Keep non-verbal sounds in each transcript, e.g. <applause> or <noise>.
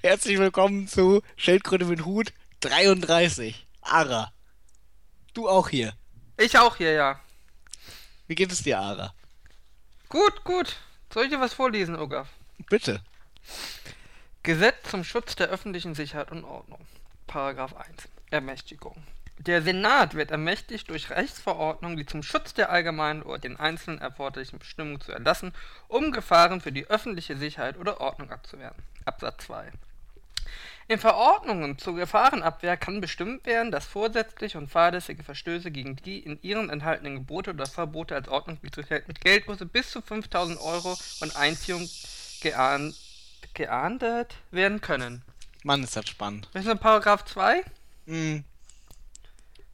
Herzlich willkommen zu Schildkröte mit Hut 33. Ara. Du auch hier. Ich auch hier, ja. Wie geht es dir, Ara? Gut, gut. Soll ich dir was vorlesen, Ogaf? Bitte. Gesetz zum Schutz der öffentlichen Sicherheit und Ordnung. Paragraph 1. Ermächtigung. Der Senat wird ermächtigt, durch Rechtsverordnungen, die zum Schutz der allgemeinen oder den einzelnen erforderlichen Bestimmungen zu erlassen, um Gefahren für die öffentliche Sicherheit oder Ordnung abzuwehren. Absatz 2. In Verordnungen zur Gefahrenabwehr kann bestimmt werden, dass vorsätzliche und fahrlässige Verstöße gegen die in ihren enthaltenen Gebote oder Verbote als Ordnungswidrigkeit mit Geldbuße bis zu 5000 Euro und Einziehung geahnd, geahndet werden können. Mann, ist das spannend. Ist denn Paragraph 2? Hm,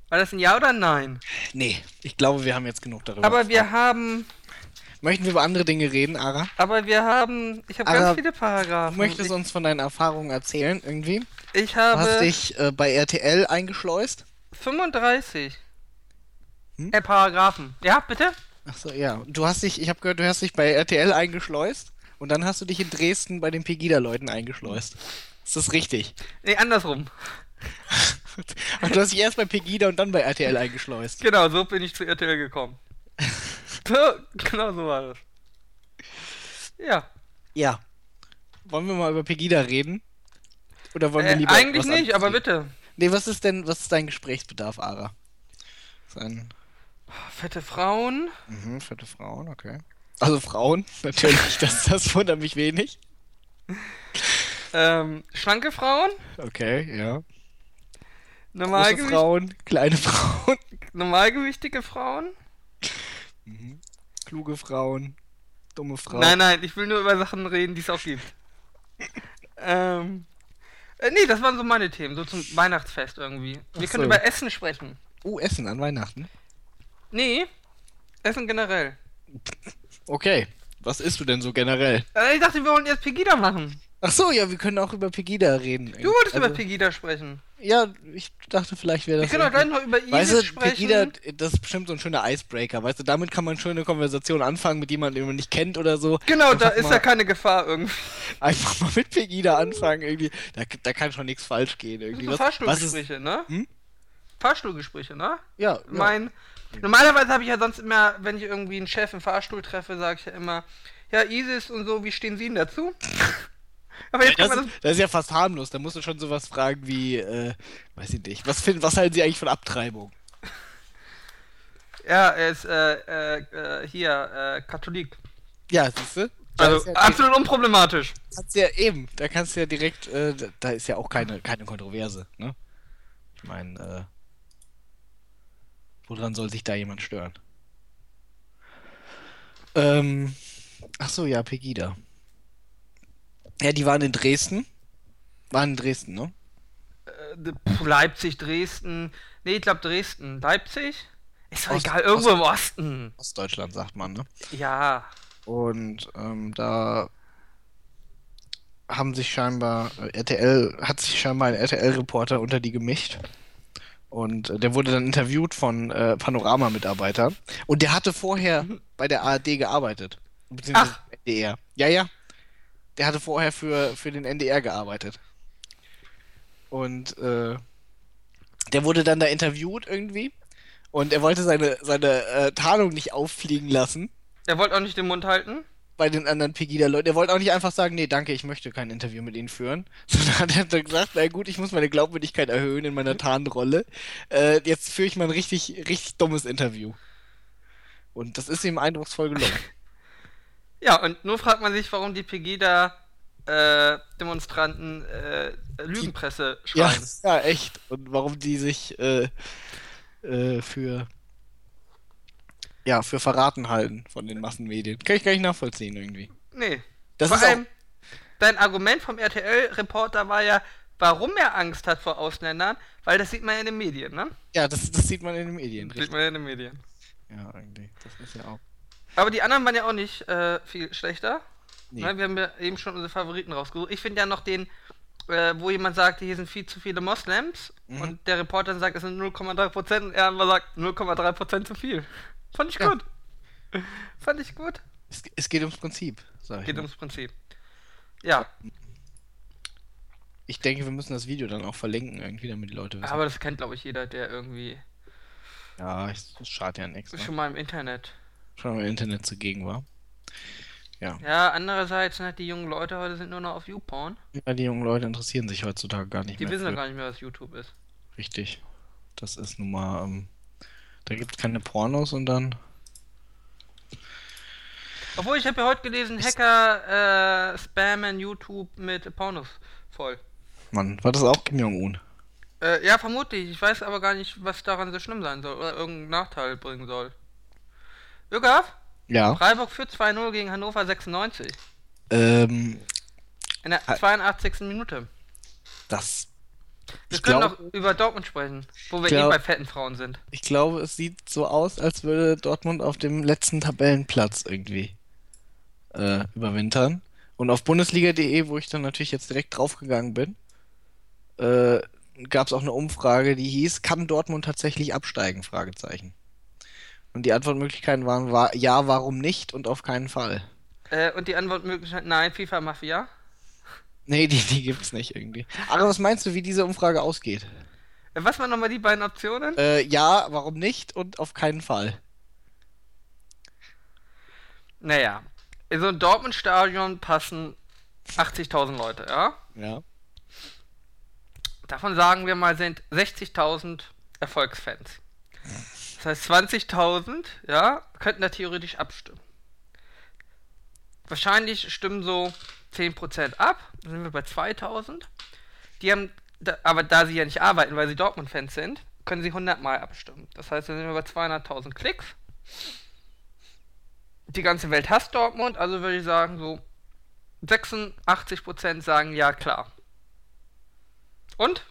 War das ein Ja oder ein Nein? nee, ich glaube, wir haben jetzt genug darüber. Aber wir haben, Möchten wir über andere Dinge reden, Ara? aber wir haben, ich habe ganz viele Du Paragraphen. möchtest uns von deinen Erfahrungen erzählen, irgendwie? ich, ich Du hast habe dich äh, bei RTL eingeschleust? 35 Hm? äh, Paragraphen. Ja, bitte? Achso, ja. Du hast dich, ich habe gehört, du hast dich bei RTL eingeschleust und dann hast du dich in Dresden bei den Pegida-Leuten eingeschleust. Ist das richtig? Nee, andersrum. <laughs> Und du hast dich erst bei Pegida und dann bei RTL eingeschleust. Genau, so bin ich zu RTL gekommen. So, <laughs> genau so war das. Ja. Ja. Wollen wir mal über Pegida reden? Oder wollen wir Äh, lieber eigentlich was nicht, anderes aber bitte. Nee, was ist denn, was ist dein Gesprächsbedarf, Ara? Sein, Fette Frauen. mhm, fette Frauen, okay. Also Frauen, <laughs> natürlich, das, das wundert mich wenig. Ähm, schlanke Frauen. Okay, ja. Große Normalgewicht, Frauen, kleine Frauen, normalgewichtige Frauen. Kluge Frauen, dumme Frauen. Nein, nein, ich will nur über Sachen reden, die es auch gibt. <laughs> ähm. Äh, nee, das waren so meine Themen, so zum Weihnachtsfest irgendwie. Wir Ach können so. über Essen sprechen. Oh, Essen an Weihnachten. Nee, Essen generell. Okay. Was isst du denn so generell? Äh, ich dachte, wir wollen jetzt Pegida machen. Ach so, ja, wir können auch über Pegida reden. Du wolltest Also, über Pegida sprechen. Ja, ich dachte, vielleicht wäre Wir das. können doch irgendwie- gleich noch über Weißt Isis du, sprechen. Pegida, das ist bestimmt so ein schöner Icebreaker. Weißt du, damit kann man schon eine Konversation anfangen mit jemandem, den man nicht kennt oder so. Genau, da Einfach ist mal, ja keine Gefahr irgendwie. Einfach mal mit Pegida anfangen, irgendwie. Da, da kann schon nichts falsch gehen, irgendwie. Ist. Fahrstuhlgespräche, ne? Hm? Fahrstuhlgespräche, ne? Ja, ja. Mein. Normalerweise habe ich ja sonst immer, wenn ich irgendwie einen Chef im Fahrstuhl treffe, sage ich ja immer, ja, Isis und so, wie stehen Sie denn dazu? Aber jetzt kann Das, man das. ist- das ist ja fast harmlos. Da musst du schon sowas fragen wie, äh, weiß ich nicht. Was, finden, was halten Sie eigentlich von Abtreibung? Ja, er ist äh, äh, äh, hier, äh, Katholik. Ja, siehst du? Also ja, absolut unproblematisch. kannst ja eben, da kannst du ja direkt, äh, da- da ist ja auch keine, keine Kontroverse, ne? Ich meine, äh, woran soll sich da jemand stören? Ähm, ach so, ja, Pegida. Ja, die waren in Dresden. Waren in Dresden, ne? Äh, Leipzig, Dresden. Nee, ich glaube Dresden. Leipzig? Ist doch Ost- egal, irgendwo im Osten. Ostdeutschland, sagt man, ne? Ja. Und ähm, da haben sich scheinbar, äh, RTL, hat sich scheinbar ein RTL-Reporter unter die gemischt. Und äh, der wurde dann interviewt von äh, Panorama-Mitarbeitern. Und der hatte vorher bei der ARD gearbeitet. Beziehungsweise Ach. NDR. Ja, ja. Der hatte vorher für, für den NDR gearbeitet. Und äh, der wurde dann da interviewt irgendwie. Und er wollte seine, seine äh, Tarnung nicht auffliegen lassen Er wollte auch nicht den Mund halten. bei den anderen Pegida-Leuten. Er wollte auch nicht einfach sagen, nee, danke, ich möchte kein Interview mit Ihnen führen. <laughs> Sondern hat er dann gesagt, na gut, ich muss meine Glaubwürdigkeit erhöhen in meiner Tarnrolle. Äh, jetzt führe ich mal ein richtig, richtig dummes Interview. Und das ist ihm eindrucksvoll gelungen. <laughs> Ja, und nur fragt man sich, warum die Pegida-Demonstranten äh, Lügenpresse ja, schreien. <laughs> ja, echt. Und warum die sich äh, äh, für ja, für verraten halten von den Massenmedien. Kann ich gar nicht nachvollziehen irgendwie. Nee. Das Vor ist allem, dein Argument vom RTL-Reporter war ja, warum er Angst hat vor Ausländern, weil das sieht man ja in den Medien, ne? ja, das, das sieht man in den Medien. Sieht Richtig. man ja in den Medien. Ja, irgendwie. Das ist ja auch. Aber die anderen waren ja auch nicht äh, viel schlechter. Nee. Ne, wir haben ja eben schon unsere Favoriten rausgesucht. Ich finde ja noch den, äh, wo jemand sagte, hier sind viel zu viele Moslems Mhm. und der Reporter sagt, es sind 0,3% und er aber sagt 0,3% zu viel. Fand ich Ja. gut. Fand ich gut. Es, es geht ums Prinzip, sag ich. Geht mal. ums Prinzip. Ja. Ich denke, wir müssen das Video dann auch verlinken, irgendwie, damit die Leute wissen. Aber das kennt, glaube ich, jeder, der irgendwie ja, das schadet ja nichts. Ne? schon mal im Internet. Schon im Internet zugegen war. Ja. Ja, andererseits, ne, die jungen Leute heute sind nur noch auf YouPorn. Ja, die jungen Leute interessieren sich heutzutage gar nicht Die mehr. wissen ja gar nicht mehr, was YouTube ist. Richtig. Das ist nun mal, ähm, da gibt es keine Pornos und dann. Obwohl, ich habe ja heute gelesen, Hacker äh, spammen YouTube mit Pornos voll. Mann, war das auch Kim Jong-un? Äh, ja, vermutlich. Ich weiß aber gar nicht, was daran so schlimm sein soll oder irgendeinen Nachteil bringen soll. Jürgaf, Ja. Freiburg führt 2-0 gegen Hannover 96. Ähm, In der Ah. 82. Minute. das. Wir können glaub- noch über Dortmund sprechen, wo wir glaub- eh bei fetten Frauen sind. Ich glaube, es sieht so aus, als würde Dortmund auf dem letzten Tabellenplatz irgendwie äh, überwintern. Und auf Bundesliga.de, wo ich dann natürlich jetzt direkt draufgegangen bin, äh, gab es auch eine Umfrage, die hieß, kann Dortmund tatsächlich absteigen? Fragezeichen. Und die Antwortmöglichkeiten waren wa ja, warum nicht und auf keinen Fall. Äh, und die Antwortmöglichkeit, nein, FIFA Mafia. Nee, die, die gibt's nicht irgendwie. Aber was meinst du, wie diese Umfrage ausgeht? Äh, was waren nochmal die beiden Optionen? Äh, ja, warum nicht und auf keinen Fall. Naja, in so ein Dortmund-Stadion passen 80.000 Leute, ja? Ja. Davon sagen wir mal sind 60.000 Erfolgsfans. Das heißt 20.000, ja, könnten da theoretisch abstimmen. Wahrscheinlich stimmen so 10% ab, dann sind wir bei 2.000. Die haben, da, aber da sie ja nicht arbeiten, weil sie Dortmund-Fans sind, können sie 100 Mal abstimmen. Das heißt, dann sind wir bei 200.000 Klicks. Die ganze Welt hasst Dortmund, also würde ich sagen, so 86% sagen ja klar. Und?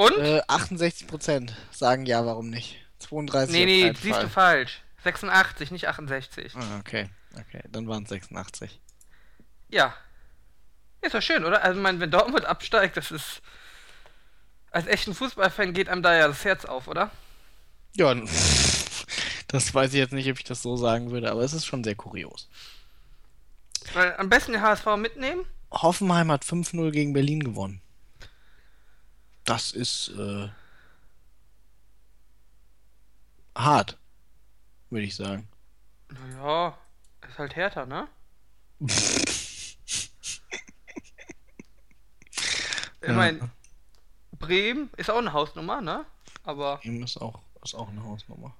Und? Äh, 68% sagen ja, warum nicht. 32 nee, auf nee, siehst Fall. du falsch. 86, nicht 68. Ah, okay. Okay, dann waren es 86. Ja. Ist doch schön, oder? Also, ich meine, wenn Dortmund absteigt, das ist. Als echten Fußballfan geht einem da ja das Herz auf, oder? Ja, <laughs> das weiß ich jetzt nicht, ob ich das so sagen würde, aber es ist schon sehr kurios. Weil am besten den HSV mitnehmen. Hoffenheim hat 5-0 gegen Berlin gewonnen. Das ist äh, hart, würde ich sagen. Naja, ist halt härter, ne? <laughs> Ich meine, Bremen ist auch eine Hausnummer, ne? Aber. Ihm ist auch, ist auch eine Hausnummer.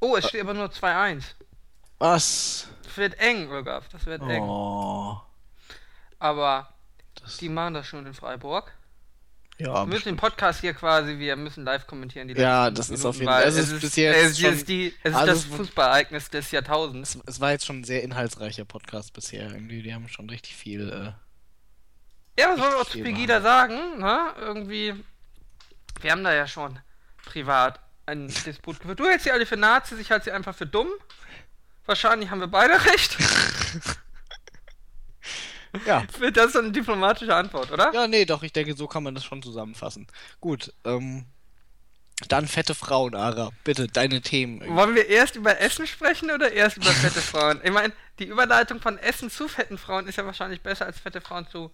Oh, es steht aber nur 2-1. Was? Das wird eng, Olgaf. Das wird eng. Oh. Aber Das, die machen das schon in Freiburg. Ja, Wir müssen den Podcast hier quasi, wir müssen live kommentieren. Die Ja, das ist Minuten, auf jeden Fall- es ist ist, bis jetzt es schon ist, die, es ist alles, das Fußballereignis des Jahrtausends. es, es war jetzt schon ein sehr inhaltsreicher Podcast bisher. Irgendwie, die haben schon richtig viel. Äh, Ja, was wollen wir auch zu Pegida sagen? Ne? Irgendwie, wir haben da ja schon privat einen <laughs> Disput geführt. Du hältst sie alle für Nazis, ich halte sie einfach für dumm. Wahrscheinlich haben wir beide recht. <laughs> ja. Wird <laughs> das so eine diplomatische Antwort, oder? Ja, nee, doch, ich denke, so kann man das schon zusammenfassen. Gut, ähm. Dann fette Frauen, Ara. Bitte, deine Themen. irgendwie. Wollen wir erst über Essen sprechen oder erst über fette Frauen? Ich meine, die Überleitung von Essen zu fetten Frauen ist ja wahrscheinlich besser als fette Frauen zu.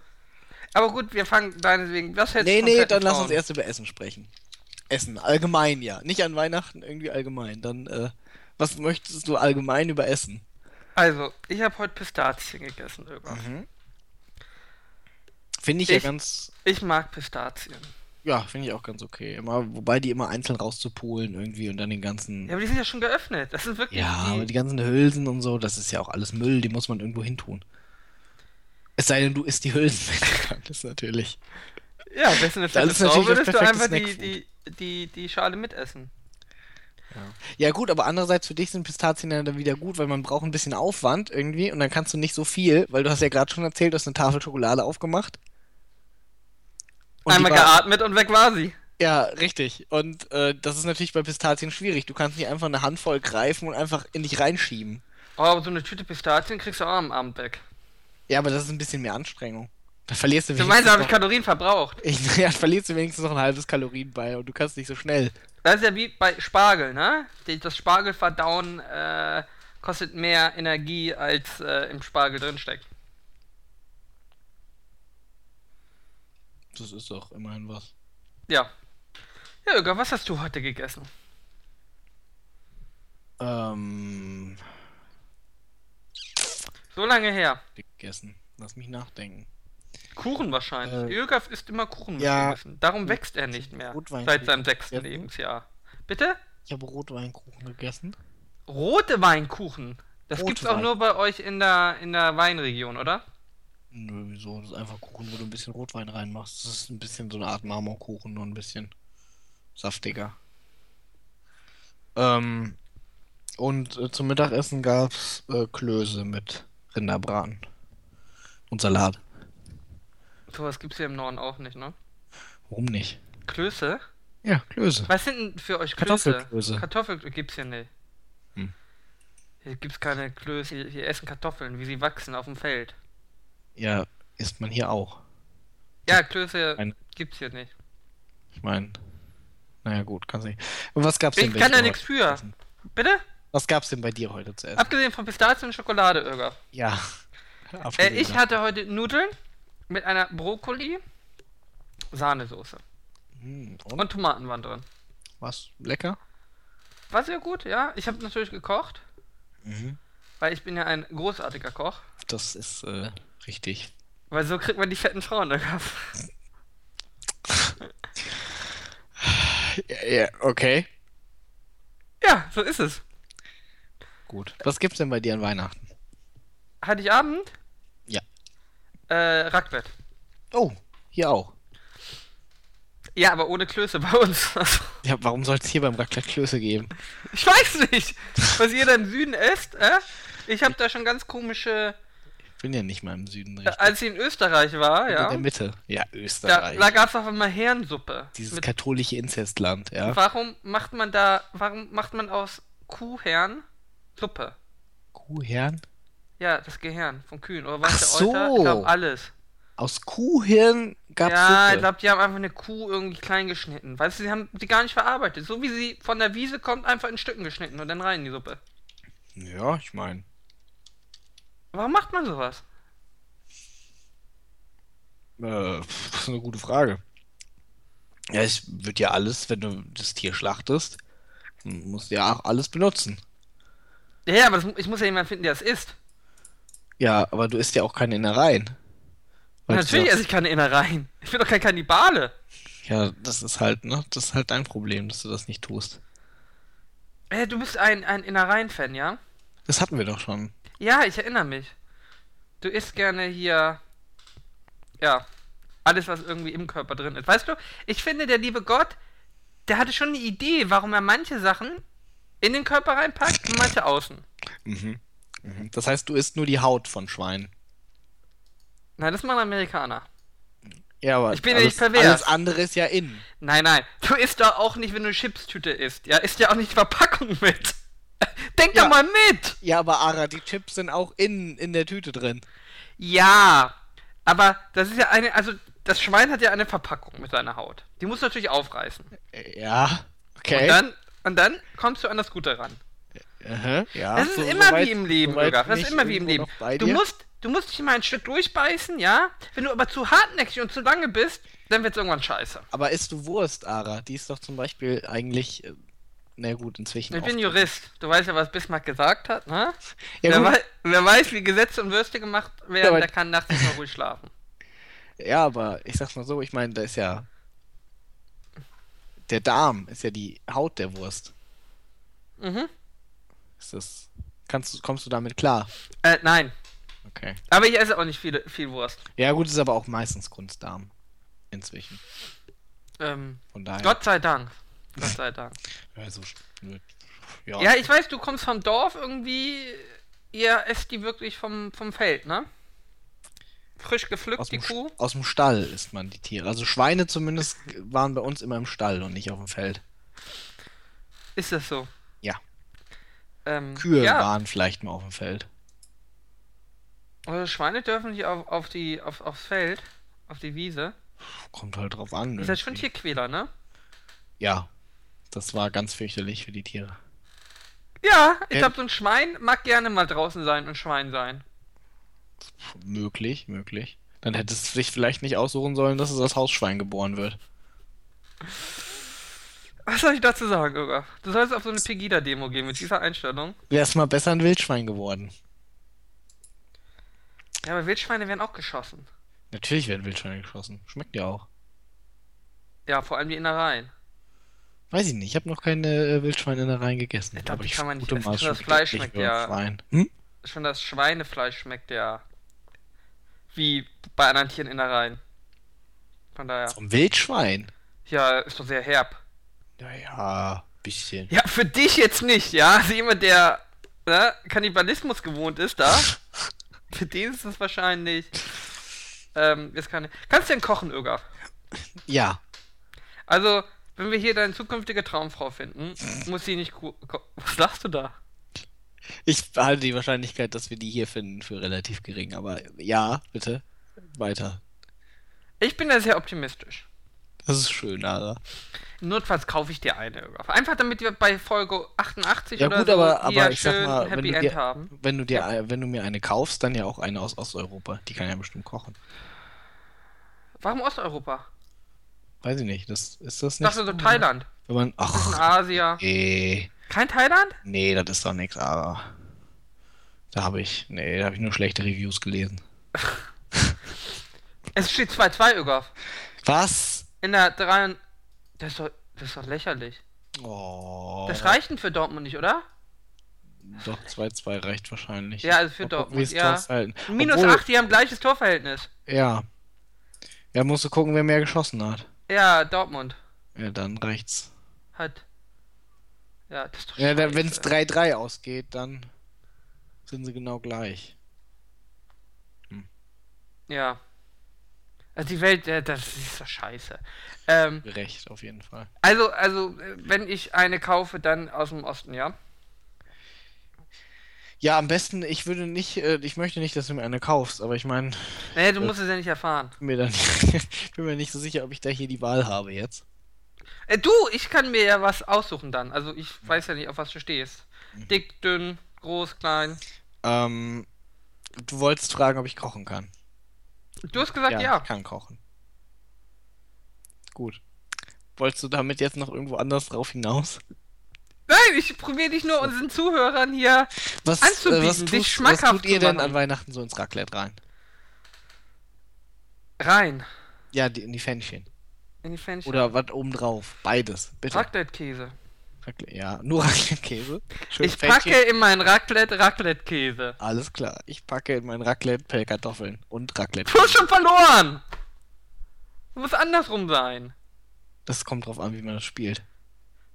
Aber gut, wir fangen deinetwegen. Was hältst Nee, nee, dann lass Frauen? uns erst über Essen sprechen. Essen, allgemein ja. Nicht an Weihnachten, irgendwie allgemein. Dann, äh, was möchtest du allgemein über Essen? Also, ich habe heute Pistazien gegessen, irgendwann. Finde ich, ja Ich- ganz. Ich mag Pistazien. Ja, finde ich auch ganz okay. Immer, wobei die immer einzeln rauszupolen irgendwie und dann den ganzen. Ja, aber die sind ja schon geöffnet. Das sind wirklich Ja, die. aber die ganzen Hülsen und so, das ist ja auch alles Müll, die muss man irgendwo hin tun. Es sei denn, du isst die Hülsen, du kannst, natürlich. Ja, besten eine Das ist natürlich das würdest du einfach die, die, die, die Schale mitessen. Ja, gut, aber andererseits für dich sind Pistazien ja dann wieder gut, weil man braucht ein bisschen Aufwand irgendwie und dann kannst du nicht so viel, weil du hast ja gerade schon erzählt, du hast eine Tafel Schokolade aufgemacht. Und Einmal war- geatmet und weg war sie. Ja, richtig. Und äh, das ist natürlich bei Pistazien schwierig. Du kannst nicht einfach eine Handvoll greifen und einfach in dich reinschieben. Oh, aber so eine Tüte Pistazien kriegst du auch am Abend weg. Ja, aber das ist ein bisschen mehr Anstrengung. Da verlierst du Du meinst, da habe ich Kalorien verbraucht. ich, <laughs> ja, verlierst du wenigstens noch ein halbes Kalorien bei und du kannst nicht so schnell. Das ist ja wie bei Spargel, ne? Das Spargelverdauen äh, kostet mehr Energie, als äh, im Spargel drinsteckt. Das ist doch immerhin was. Ja. Ja, Öger, was hast du heute gegessen? Ähm, So lange her. gegessen. Lass mich nachdenken. Kuchen wahrscheinlich. Äh, Ögaf isst immer Kuchen ja. Gewissen. Darum wächst er nicht mehr. Rotwein- Seit seinem sechsten Ja. Lebensjahr. Bitte? Ich habe Rotweinkuchen gegessen. Rote Weinkuchen. Das gibt's auch Rotwein. nur bei euch in der, in der Weinregion, oder? Nö, wieso? Das ist einfach Kuchen, wo du ein bisschen Rotwein reinmachst. Das ist ein bisschen so eine Art Marmorkuchen, nur ein bisschen saftiger. Ähm, und äh, zum Mittagessen gab's äh, Klöße mit Rinderbraten und Salat. Sowas gibt's hier im Norden auch nicht, ne? Warum nicht? Klöße? Ja, Klöße. Was sind denn für euch Klöße? Kartoffelklöße. Kartoffel gibt's hier nicht. Hm. Hier gibt's keine Klöße. Hier essen Kartoffeln, wie sie wachsen auf dem Feld. Ja, isst man hier auch. Ja, Klöße Ein- gibt's hier nicht. Ich meine, naja gut, kannst nicht. Und was gab's denn Ich bei kann dir da nichts für. essen? Bitte? Was gab's denn bei dir heute zu essen? Abgesehen von Pistazien und Schokolade, Öger. Ja. Äh, ich hatte heute Nudeln mit einer Brokkoli, Sahnesoße Hm, und? und Tomaten waren drin. Was? Lecker? War sehr gut, ja. Ich habe natürlich gekocht, Mhm. Weil ich bin ja ein großartiger Koch. Das ist äh, richtig. Weil so kriegt man die fetten Frauen, Öger. Ja, ja, okay. Ja, so ist es. Gut. Was gibt's denn bei dir an Weihnachten? Heiligabend? Ja. Äh, Raclette. Oh, hier auch. Ja, aber ohne Klöße bei uns. <laughs> Ja, warum soll es hier beim Raclette Klöße geben? ich weiß nicht, was ihr da im Süden esst, äh? Ich habe da schon ganz komische, Ich bin ja nicht mal im Süden äh, richtig. als ich in Österreich war, Ich bin in ja, der Mitte. Ja, da, Österreich. da gab es auf einmal Herrensuppe. Dieses Mit, katholische Inzestland, ja. warum macht man da, warum macht man aus Kuhherren Suppe? Kuhhirn? Ja, das Gehirn von Kühen. Oder was Ach der so. Euter? Ich glaube alles. Aus Kuhhirn gab's ja, ich Suppe. glaube, die haben einfach eine Kuh irgendwie klein geschnitten. Weißt du, sie haben die gar nicht verarbeitet. So wie sie von der Wiese kommt, einfach in Stücken geschnitten und dann rein in die Suppe. Ja, ich meine. Warum macht man sowas? Äh, das ist eine gute Frage. Ja, es wird ja alles, wenn du das Tier schlachtest, musst du ja auch alles benutzen. Ja, ja, aber das, ich muss ja jemanden finden, der es isst. Ja, aber du isst ja auch keine Innereien. Natürlich esse ich keine Innereien. Ich bin doch kein Kannibale. Ja, das ist halt, ne? Das ist halt dein Problem, dass du das nicht tust. Äh, du bist ein, ein Innereien-Fan, ja? Das hatten wir doch schon. Ja, ich erinnere mich. Du isst gerne hier. Ja. Alles, was irgendwie im Körper drin ist. Weißt du, ich finde, der liebe Gott, der hatte schon eine Idee, warum er manche Sachen in den Körper reinpackt und manche außen. Mhm. Mhm. Das heißt, du isst nur die Haut von Schweinen. Nein, das machen Amerikaner. Ja, aber Ich bin ja alles, nicht pervers. alles andere ist ja innen. Nein, nein. Du isst doch auch nicht, wenn du eine Chipstüte isst. Ja, isst ja auch nicht die Verpackung mit. <laughs> Denk Ja. doch mal mit. Ja, aber Ara, die Chips sind auch innen in der Tüte drin. Ja, aber das ist ja eine, also das Schwein hat ja eine Verpackung mit seiner Haut. Die muss natürlich aufreißen. Äh, Ja, okay. Und dann, und dann kommst du an das Gute ran. Aha, ja, Das ist so- immer soweit- wie im Leben, Bürger. Das ist immer wie im Leben. Du musst, du musst dich mal ein Stück durchbeißen, ja? Wenn du aber zu hartnäckig und zu lange bist, dann wird's irgendwann scheiße. Aber isst du Wurst, Ara? Die ist doch zum Beispiel eigentlich. Na gut, inzwischen. Ich bin Jurist. Du weißt ja, was Bismarck gesagt hat, ne? Ja, wer, wei wer weiß, wie Gesetze und Würste gemacht werden, aber- der kann nachts nicht mal ruhig schlafen. ja, aber ich sag's mal so, ich meine, da ist ja. Der Darm ist ja die Haut der Wurst. Mhm. Ist das. Kannst du, kommst du damit klar? Äh, nein. Okay. Aber ich esse auch nicht viele, viel Wurst. Ja, gut, ist aber auch meistens Kunstdarm. Inzwischen. Ähm, Von daher. Gott sei Dank. Gott sei Dank. Ja, so, ja. Ja, ich weiß, du kommst vom Dorf irgendwie. Ihr esst die wirklich vom, vom Feld, ne? Frisch gepflückt, aus, die Kuh. St- aus dem Stall isst man die Tiere. Also Schweine zumindest waren bei uns immer im Stall und nicht auf dem Feld. Ist das so? Ja. Ähm, Kühe ja, waren vielleicht mal auf dem Feld. also Schweine dürfen nicht auf, auf die, auf, aufs Feld, auf die Wiese. Kommt halt drauf an. Ist das schon. Tierquäler, ne? Ja. Das war ganz fürchterlich für die Tiere. Ja, ich glaube, so ein Schwein mag gerne mal draußen sein und Schwein sein. Möglich, möglich. Dann hätte es sich vielleicht nicht aussuchen sollen, dass es als Hausschwein geboren wird. Was soll ich dazu sagen, Irga? Du sollst auf so eine Pegida-Demo gehen mit dieser Einstellung. Wäre es mal besser ein Wildschwein geworden. Ja, aber Wildschweine werden auch geschossen. Natürlich werden Wildschweine geschossen. Schmeckt ja auch. Ja, vor allem die Innereien. Weiß ich nicht, ich habe noch keine äh, Wildschweininnereien gegessen. Ich glaub, aber die ich kann man nicht essen. Das Fleisch schmeckt ja- Schwein. Hm? Schon das Schweinefleisch schmeckt ja wie bei anderen Tieren Innereien. Von daher. Vom Wildschwein? Ja, ist doch sehr herb. Naja, bisschen. Ja, für dich jetzt nicht, ja? Also jemand, der ne, Kannibalismus gewohnt ist, da. <laughs> für den ist es wahrscheinlich. Ähm, ist keine. Kannst du denn kochen, Irga? Ja. Also, wenn wir hier deine zukünftige Traumfrau finden, muss sie nicht. Was lachst du da? Ich halte die Wahrscheinlichkeit, dass wir die hier finden, für relativ gering. Aber ja, bitte. Weiter. Ich bin da sehr optimistisch. Das ist schön, Ara. Notfalls kaufe ich dir eine. Einfach damit wir bei Folge 88 Ja oder gut, so aber, aber ich sag mal, wenn Happy du, End dir, haben. wenn, du dir, wenn du mir eine kaufst, dann ja auch eine aus Osteuropa. Die kann ja bestimmt kochen. Warum Osteuropa? Weiß ich nicht. Das, ist das Ich nicht dachte so Thailand. Wenn man, In ach, Asia. nee. Kein Thailand? Nee, das ist doch nichts, aber. Da habe ich, nee, da habe ich nur schlechte Reviews gelesen. <laughs> Es steht 2-2, Irga. Was? In der 3. Das ist doch, das ist doch lächerlich. Oh. Das reicht denn für Dortmund nicht, oder? Doch, 2-2 reicht wahrscheinlich. Ja, also für gucken, Dortmund, ja. Minus Obwohl- 8, die haben gleiches Torverhältnis. Ja. Ja, musst du gucken, wer mehr geschossen hat. Ja, Dortmund Ja, dann reicht's. hat. Ja, das ist doch Ja, wenn es scheiße. 3-3 ausgeht, dann sind sie genau gleich. Ja. Also die Welt, äh, das ist doch scheiße. Ähm, Gerecht, auf jeden Fall. also, also, äh, wenn ich eine kaufe, dann aus dem Osten, ja? Ja, am besten, ich würde nicht, äh, ich möchte nicht, dass du mir eine kaufst, aber ich meine, Nee, du musst es ja nicht erfahren. mir dann, <laughs> bin mir nicht so sicher, ob ich da hier die Wahl habe jetzt. Äh, du, ich kann mir ja was aussuchen dann. Also ich weiß ja nicht, auf was du stehst. Mhm. Dick, dünn, groß, klein. Ähm, du wolltest fragen, ob ich kochen kann. Du hast gesagt ja. ich kann kochen. Gut. Wolltest du damit jetzt noch irgendwo anders drauf hinaus? Nein, ich probiere dich nur unseren Zuhörern hier. Was, Anzubieten, äh, was, dich tust, was schmackhaft tut ihr denn an Weihnachten so ins Raclette rein? Rein. Ja, die, in die Fännchen. In die Fännchen. Oder was obendrauf? Beides, bitte. Raclette-Käse. Raclette, ja, nur <laughs> Raclette-Käse. Ich Fännchen. packe in mein Raclette Raclette-Käse. Alles klar. Ich packe in mein Raclette Pellkartoffeln und Raclette. Du hast schon verloren! Du musst andersrum sein. Das kommt drauf an, wie man das spielt.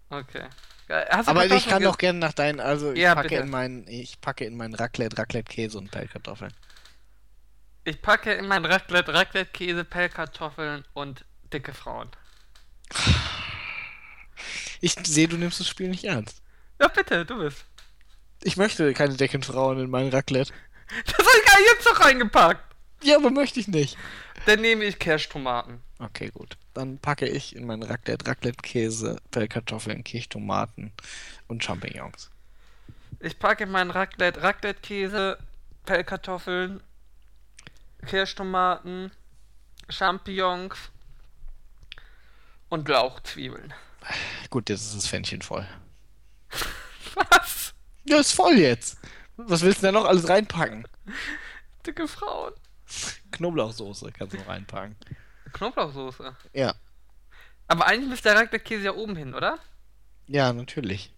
Okay. Du Aber ich kann doch gerne nach deinen, also ich Ja, packe bitte. in meinen, ich packe in meinen Raclette Raclette Käse und Pellkartoffeln. Ich packe in mein Raclette Raclette-Käse, Pellkartoffeln und dicke Frauen. Ich sehe, du nimmst das Spiel nicht ernst. Ja, bitte, du bist. Ich möchte keine dicken Frauen in meinen Raclette. Das habe ich gar jetzt noch reingepackt. Ja, aber möchte ich nicht. Dann nehme ich Kirschtomaten. Okay, gut. Dann packe ich in meinen Raclette Raclette Käse, Pellkartoffeln, Kirschtomaten und Champignons. Ich packe in meinen Raclette Raclette-Käse, Pellkartoffeln, Kirschtomaten, Champignons und Lauchzwiebeln. Gut, jetzt ist das Fännchen voll. <laughs> Was? Ja, ist voll jetzt. Was willst du da noch alles reinpacken? Dicke Frauen. Knoblauchsoße kannst du noch reinpacken. Knoblauchsoße. Ja. Aber eigentlich müsste der Raclette-Käse ja oben hin, oder? Ja, natürlich.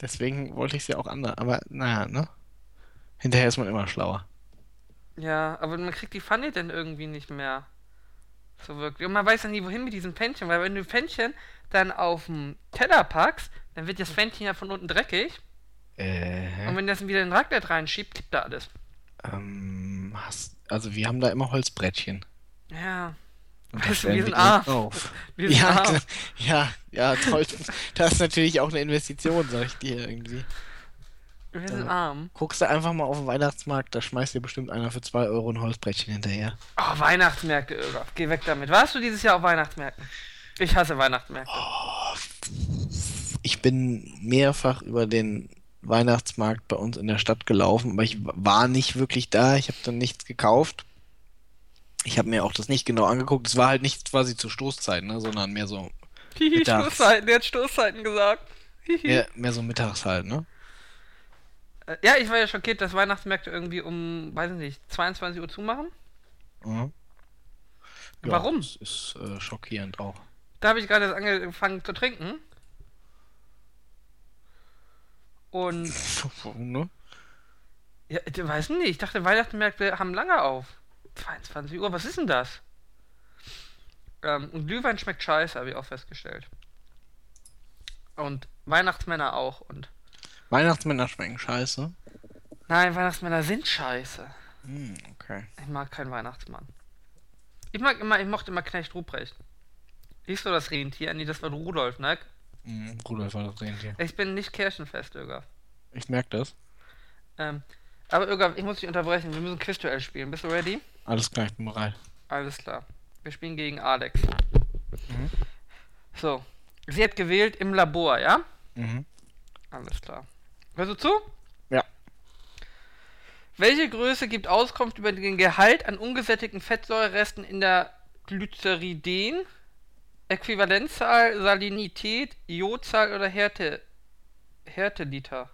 Deswegen wollte ich es ja auch anders. Aber naja, ne? Hinterher ist man immer schlauer. Ja, aber man kriegt die Pfanne dann irgendwie nicht mehr. So wirklich. Und man weiß ja nie, wohin mit diesem Pfännchen, weil wenn du Pfännchen dann auf den Teller packst, dann wird das Pfännchen ja von unten dreckig. Äh, Und wenn das wieder in den Raclette reinschiebt, kippt da alles. ähm, hast, also wir haben da immer Holzbrettchen. Ja. Und Weißt du, stellen wir <laughs> sind arm. Drauf. Wir sind Ja, arm. ja, ja, toll. Das ist natürlich auch eine Investition, sag ich dir irgendwie. Wir sind arm. Guckst du einfach mal auf den Weihnachtsmarkt, da schmeißt dir bestimmt einer für 2 Euro ein Holzbrettchen hinterher. Oh, Weihnachtsmärkte, Irga. Geh weg damit. Warst du dieses Jahr auf Weihnachtsmärkten? Ich hasse Weihnachtsmärkte. ich bin mehrfach über den Weihnachtsmarkt bei uns in der Stadt gelaufen, aber ich war nicht wirklich da. Ich habe dann nichts gekauft. Ich habe mir auch das nicht genau angeguckt. Es war halt nicht quasi zur Stoßzeit, ne, sondern mehr so Hihi, Mittags. Stoßzeiten, der hat Stoßzeiten gesagt. Hihi. mehr, mehr so mittags halt, ne? Äh, Ja, ich war ja schockiert, dass Weihnachtsmärkte irgendwie um, weiß ich nicht, 22 Uhr zumachen. Mhm. Ja, Warum? Das ist äh, schockierend auch. Da habe ich gerade angefangen zu trinken. Und, <laughs> Warum, ne? ja, ich weiß nicht, ich dachte, Weihnachtsmärkte haben lange auf. 22 Uhr, was ist denn das? Ähm, und Glühwein schmeckt scheiße, habe ich auch festgestellt. Und Weihnachtsmänner auch. Und Weihnachtsmänner schmecken scheiße. nein, Weihnachtsmänner sind scheiße. Hm, okay. Ich mag keinen Weihnachtsmann. Ich mag immer, ich mochte immer Knecht Ruprecht. Hieß so das Rentier? Nee, das war Rudolf, ne? Hm, Rudolf war das Rentier. Ich bin nicht kirchenfest, Irga. Ich merke das. Ähm, aber Irga, ich muss dich unterbrechen. Wir müssen Quizduell spielen. Bist du ready? Alles klar, ich bin bereit. Alles klar. Wir spielen gegen Alex. Mhm. So. Sie hat gewählt im Labor, ja? Mhm. Alles klar. Hörst du zu? Ja. Welche Größe gibt Auskunft über den Gehalt an ungesättigten Fettsäureresten in der Glyceriden? Äquivalenzzahl, Salinität, Iodzahl oder Härte? Härteliter?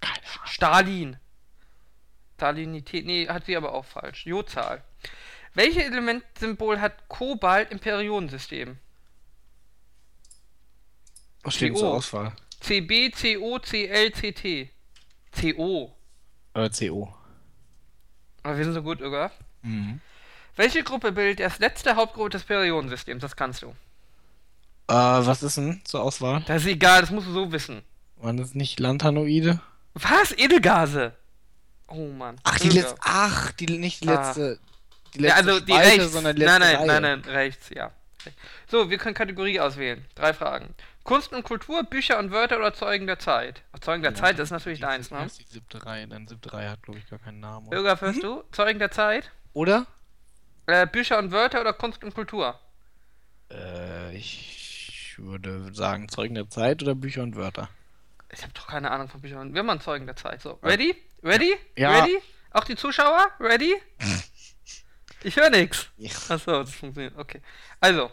Keine Ahnung. Stalin. Salinität, nee, hat sie aber auch falsch. Jodzahl. Welches Elementsymbol hat Kobalt im Periodensystem? Was steht zur. Auswahl? CB, CO, CL, CT. CO. Äh, CO. Aber wir sind so gut, Irga. Mhm. Welche Gruppe bildet das letzte Hauptgruppe des Periodensystems? Das kannst du. Äh, was ist denn zur Auswahl? Das ist egal, das musst du so wissen. Waren das nicht Lanthanoide? Was? Edelgase? Oh Mann. Ach, die letzte. Ach, die nicht die Ah. letzte. Die Ja, letzte also die Spalte, rechts. sondern die nein, letzte nein, Reihe. nein, nein, rechts, ja. So, wir können Kategorie auswählen. Drei Fragen. Kunst und Kultur, Bücher und Wörter oder Zeugen der Zeit? Zeugen der Ja, Zeit ist natürlich Die- das ne? ist Die siebte Reihe, dann siebte Reihe hat, glaube ich, gar keinen Namen. Oder? Irga, hörst du? Zeugen der Zeit? oder? Äh, Bücher und Wörter oder Kunst und Kultur? Äh, ich würde sagen Zeugen der Zeit oder Bücher und Wörter. Ich habe doch keine Ahnung von Büchern. Wir machen Zeugen der Zeit. So, ready? Ready? Ja. Ready? Auch die Zuschauer? Ready? <laughs> Ich höre nix. Ja. Achso, das funktioniert. Okay. Also.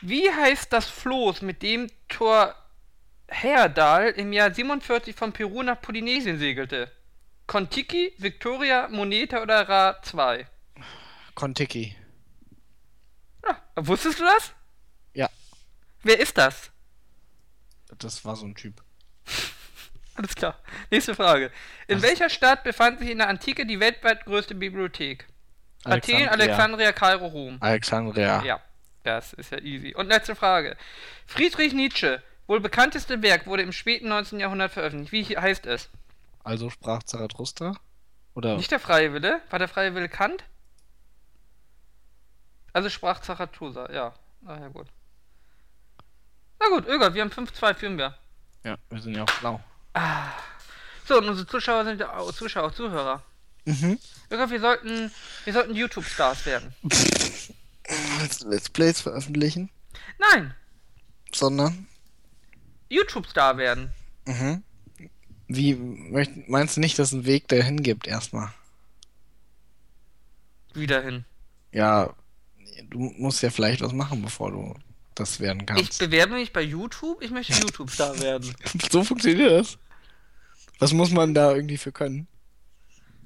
Wie heißt das Floß, mit dem Thor Heyerdahl im Jahr 47 von Peru nach Polynesien segelte? Kontiki, Victoria, Moneta oder Ra 2? Kontiki. Ja, wusstest du das? Ja. Wer ist das? Das war so ein Typ. Alles klar. Nächste Frage. In Was? welcher Stadt befand sich in der Antike die weltweit größte Bibliothek? Athen, Alexandria, Kairo, Rom. Alexandria. Ja, das ist ja easy. Und letzte Frage. Friedrich Nietzsche, wohl bekannteste Werk, wurde im späten 19. Jahrhundert veröffentlicht. Wie heißt es? Also sprach Zarathustra? Oder? Nicht der freie Wille? War der freie Wille Kant? Also sprach Zarathustra, ja. Na ja, gut. Na gut, Öger, wir haben 5-2 führen wir. Ja, wir sind ja auch blau. So, und unsere Zuschauer sind ja auch Zuschauer, Zuhörer. Mhm. Öger, wir sollten, wir sollten YouTube-Stars werden. Let's, Plays veröffentlichen, Nein, sondern. YouTube-Star werden. Mhm. Wie meinst du nicht, dass es einen Weg dahin gibt erstmal? Wieder hin. Ja, du musst ja vielleicht was machen, bevor du das werden Ich kannst. bewerbe mich bei YouTube, ich möchte YouTube-Star <laughs> werden. So funktioniert das. Was muss man da irgendwie für können?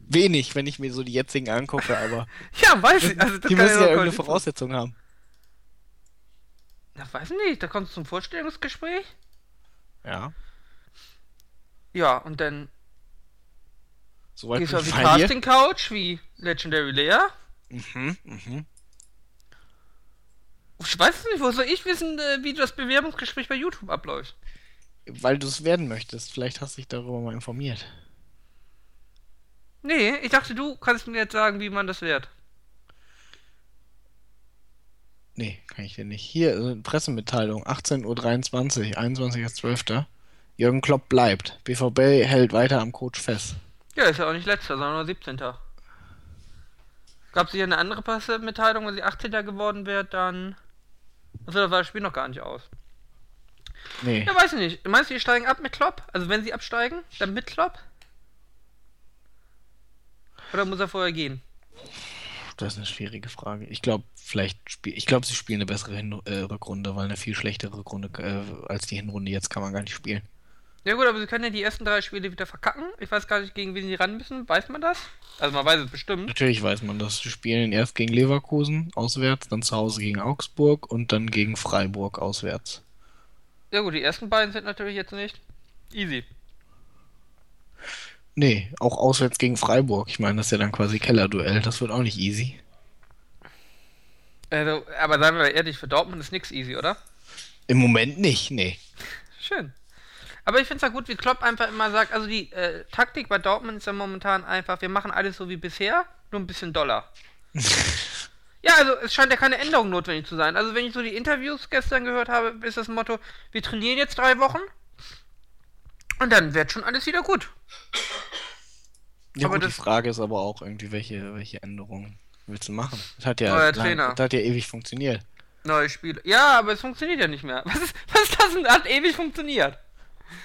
Wenig, wenn ich mir so die jetzigen angucke, aber <laughs> Ja, weiß ich. Also, die müssen nur ja irgendeine Voraussetzung haben. Ja, weiß nicht, da kommst du zum Vorstellungsgespräch. Ja. Ja, und dann Soweit gehst du auf ich die. Casting Couch wie Legendary Leia. Mhm, mhm. Ich weiß nicht, wo soll ich wissen, äh, wie das Bewerbungsgespräch bei YouTube abläuft? Weil du es werden möchtest. Vielleicht hast du dich darüber mal informiert. Nee, ich dachte, du kannst mir jetzt sagen, wie man das wird. Nee, kann ich dir nicht. Hier, äh, Pressemitteilung, 18.23 Uhr, 21.12. Jürgen Klopp bleibt. BVB hält weiter am Coach fest. Ja, ist ja auch nicht letzter, sondern nur 17. Gab es hier eine andere Pressemitteilung, wenn sie 18. geworden wäre, dann. Achso, da war das Spiel noch gar nicht aus. Nee. Ja, weiß ich nicht. Meinst du, die steigen ab mit Klopp? Also wenn sie absteigen, dann mit Klopp? Oder muss er vorher gehen? Das ist eine schwierige Frage. Ich glaube, vielleicht spiel, ich glaube, sie spielen eine bessere Hin äh, Rückrunde, weil eine viel schlechtere Rückrunde äh, als die Hinrunde jetzt kann man gar nicht spielen. Ja gut, aber sie können ja die ersten drei Spiele wieder verkacken. Ich weiß gar nicht, gegen wen sie ran müssen. Weiß man das? Also man weiß es bestimmt. Natürlich weiß man das. Sie spielen erst gegen Leverkusen auswärts, dann zu Hause gegen Augsburg und dann gegen Freiburg auswärts. Ja gut, die ersten beiden sind natürlich jetzt nicht easy. Nee, auch auswärts gegen Freiburg. Ich meine, das ist ja dann quasi Kellerduell. Das wird auch nicht easy. Also, aber seien wir ehrlich, für Dortmund ist nix easy, oder? Im Moment nicht, nee. Schön. Aber ich finde es ja gut, wie Klopp einfach immer sagt, also die äh, Taktik bei Dortmund ist ja momentan einfach, wir machen alles so wie bisher, nur ein bisschen doller. <laughs> ja, also es scheint ja keine Änderung notwendig zu sein. Also wenn ich so die Interviews gestern gehört habe, ist das Motto, wir trainieren jetzt drei Wochen und dann wird schon alles wieder gut. Ja, Aber gut, die Frage ist aber auch irgendwie, welche, welche Änderungen willst du machen? Das hat ja, Neuer lang- Trainer. das hat ja ewig funktioniert. Neue Spiele. Ja, aber es funktioniert ja nicht mehr. <laughs> Was ist, was ist das denn? Hat ewig funktioniert.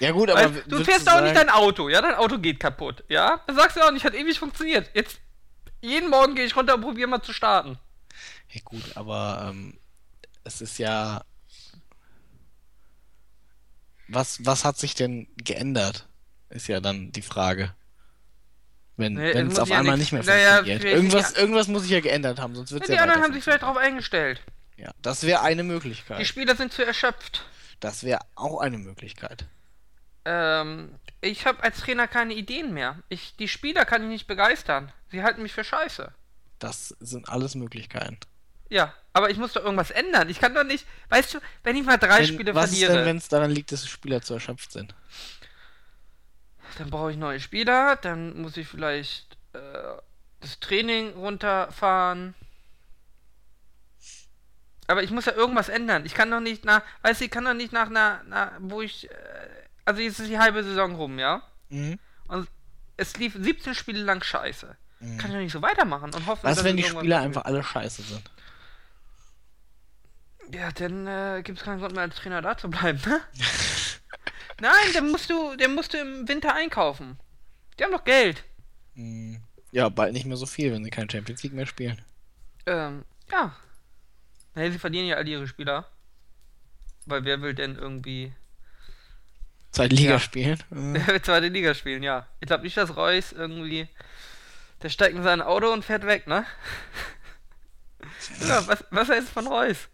Ja gut, aber Weil, du fährst auch nicht dein Auto, ja? Dein Auto geht kaputt, ja? Das sagst du auch nicht, hat ewig funktioniert. Jetzt, jeden Morgen gehe ich runter und probiere mal zu starten. Ja gut, aber ähm, es ist ja. Was, was hat sich denn geändert? Ist ja dann die Frage. Wenn Nee, wenn es auf ja einmal nix- nicht mehr naja, funktioniert. vielleicht- irgendwas, irgendwas muss sich ja geändert haben, sonst wird es die ja anderen weiter haben sich vielleicht darauf eingestellt. Ja, das wäre eine Die Möglichkeit. Spieler sind zu erschöpft. Das wäre auch eine Möglichkeit. Ähm, ich habe als Trainer keine Ideen mehr. Ich, die Spieler kann ich nicht begeistern. Sie halten mich für scheiße. Das sind alles Möglichkeiten. Ja, aber ich muss doch irgendwas ändern. Ich kann doch nicht, weißt du, wenn ich mal drei Wenn, Spiele was ist denn, verliere, wenn es daran liegt, dass die Spieler zu erschöpft sind? dann brauche ich neue Spieler, dann muss ich vielleicht äh, das Training runterfahren. Aber ich muss ja irgendwas ändern. Ich kann doch nicht nach, weißt du, ich kann doch nicht nach einer, na, wo ich, äh, also jetzt ist die halbe Saison rum, ja? Mhm. Und es lief 17 Spiele lang scheiße. Mhm. Kann ich doch nicht so weitermachen und hoffen, Was, dass wenn die Spieler einfach alle scheiße sind? Ja, dann äh, gibt es keinen Grund mehr als Trainer da zu bleiben, ne? <laughs> Nein, dann musst du, dann musst du im Winter einkaufen. Die haben doch Geld. Mhm. Ja, bald nicht mehr so viel, wenn sie keine Champions League mehr spielen. Ähm, ja. Naja, sie verlieren ja all ihre Spieler. Weil wer will denn irgendwie Zweite Liga Ja. spielen? <laughs> Zweite Liga spielen, ja. Ich glaube nicht, dass Reus irgendwie. Der steigt in sein Auto und fährt weg, ne? <laughs> ja, was, was heißt von Reus?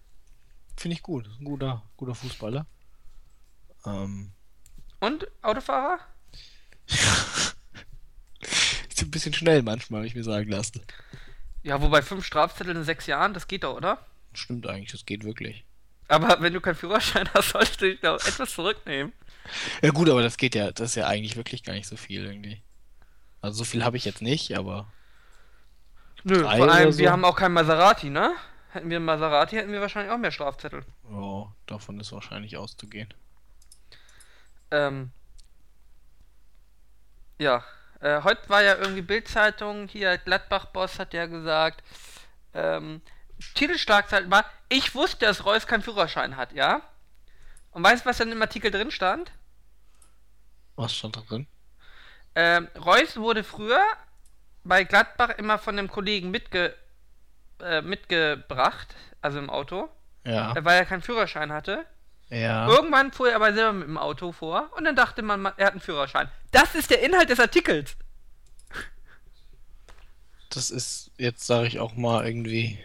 Finde ich gut. Ist ein guter, guter Fußballer. Ähm, Und Autofahrer? <laughs> ist ein bisschen schnell manchmal, habe ich mir sagen lassen. Ja, wobei fünf Strafzettel in sechs Jahren, das geht doch, oder? Stimmt eigentlich, das geht wirklich. Aber wenn du keinen Führerschein hast, solltest du dich doch etwas zurücknehmen. Ja gut, aber das geht ja, das ist ja eigentlich wirklich gar nicht so viel irgendwie. Also so viel habe ich jetzt nicht, aber Nö, vor allem, so? wir haben auch keinen Maserati, ne? Hätten wir einen Maserati, hätten wir wahrscheinlich auch mehr Strafzettel. ja, davon ist wahrscheinlich auszugehen. Ähm. Ja. Äh, heute war ja irgendwie Bildzeitung, hier Gladbach-Boss hat ja gesagt, ähm, Titelschlagzeilen war, ich wusste, dass Reus keinen Führerschein hat, ja? Und weißt du, was dann im Artikel drin stand? Was stand da drin? Ähm, Reus wurde früher bei Gladbach immer von einem Kollegen mitge äh, mitgebracht, also im Auto, Ja, äh, weil er keinen Führerschein hatte. ja. Irgendwann fuhr er aber selber mit dem Auto vor und dann dachte man, man- er hat einen Führerschein. Das ist der Inhalt des Artikels. Das ist jetzt, sage ich auch mal, irgendwie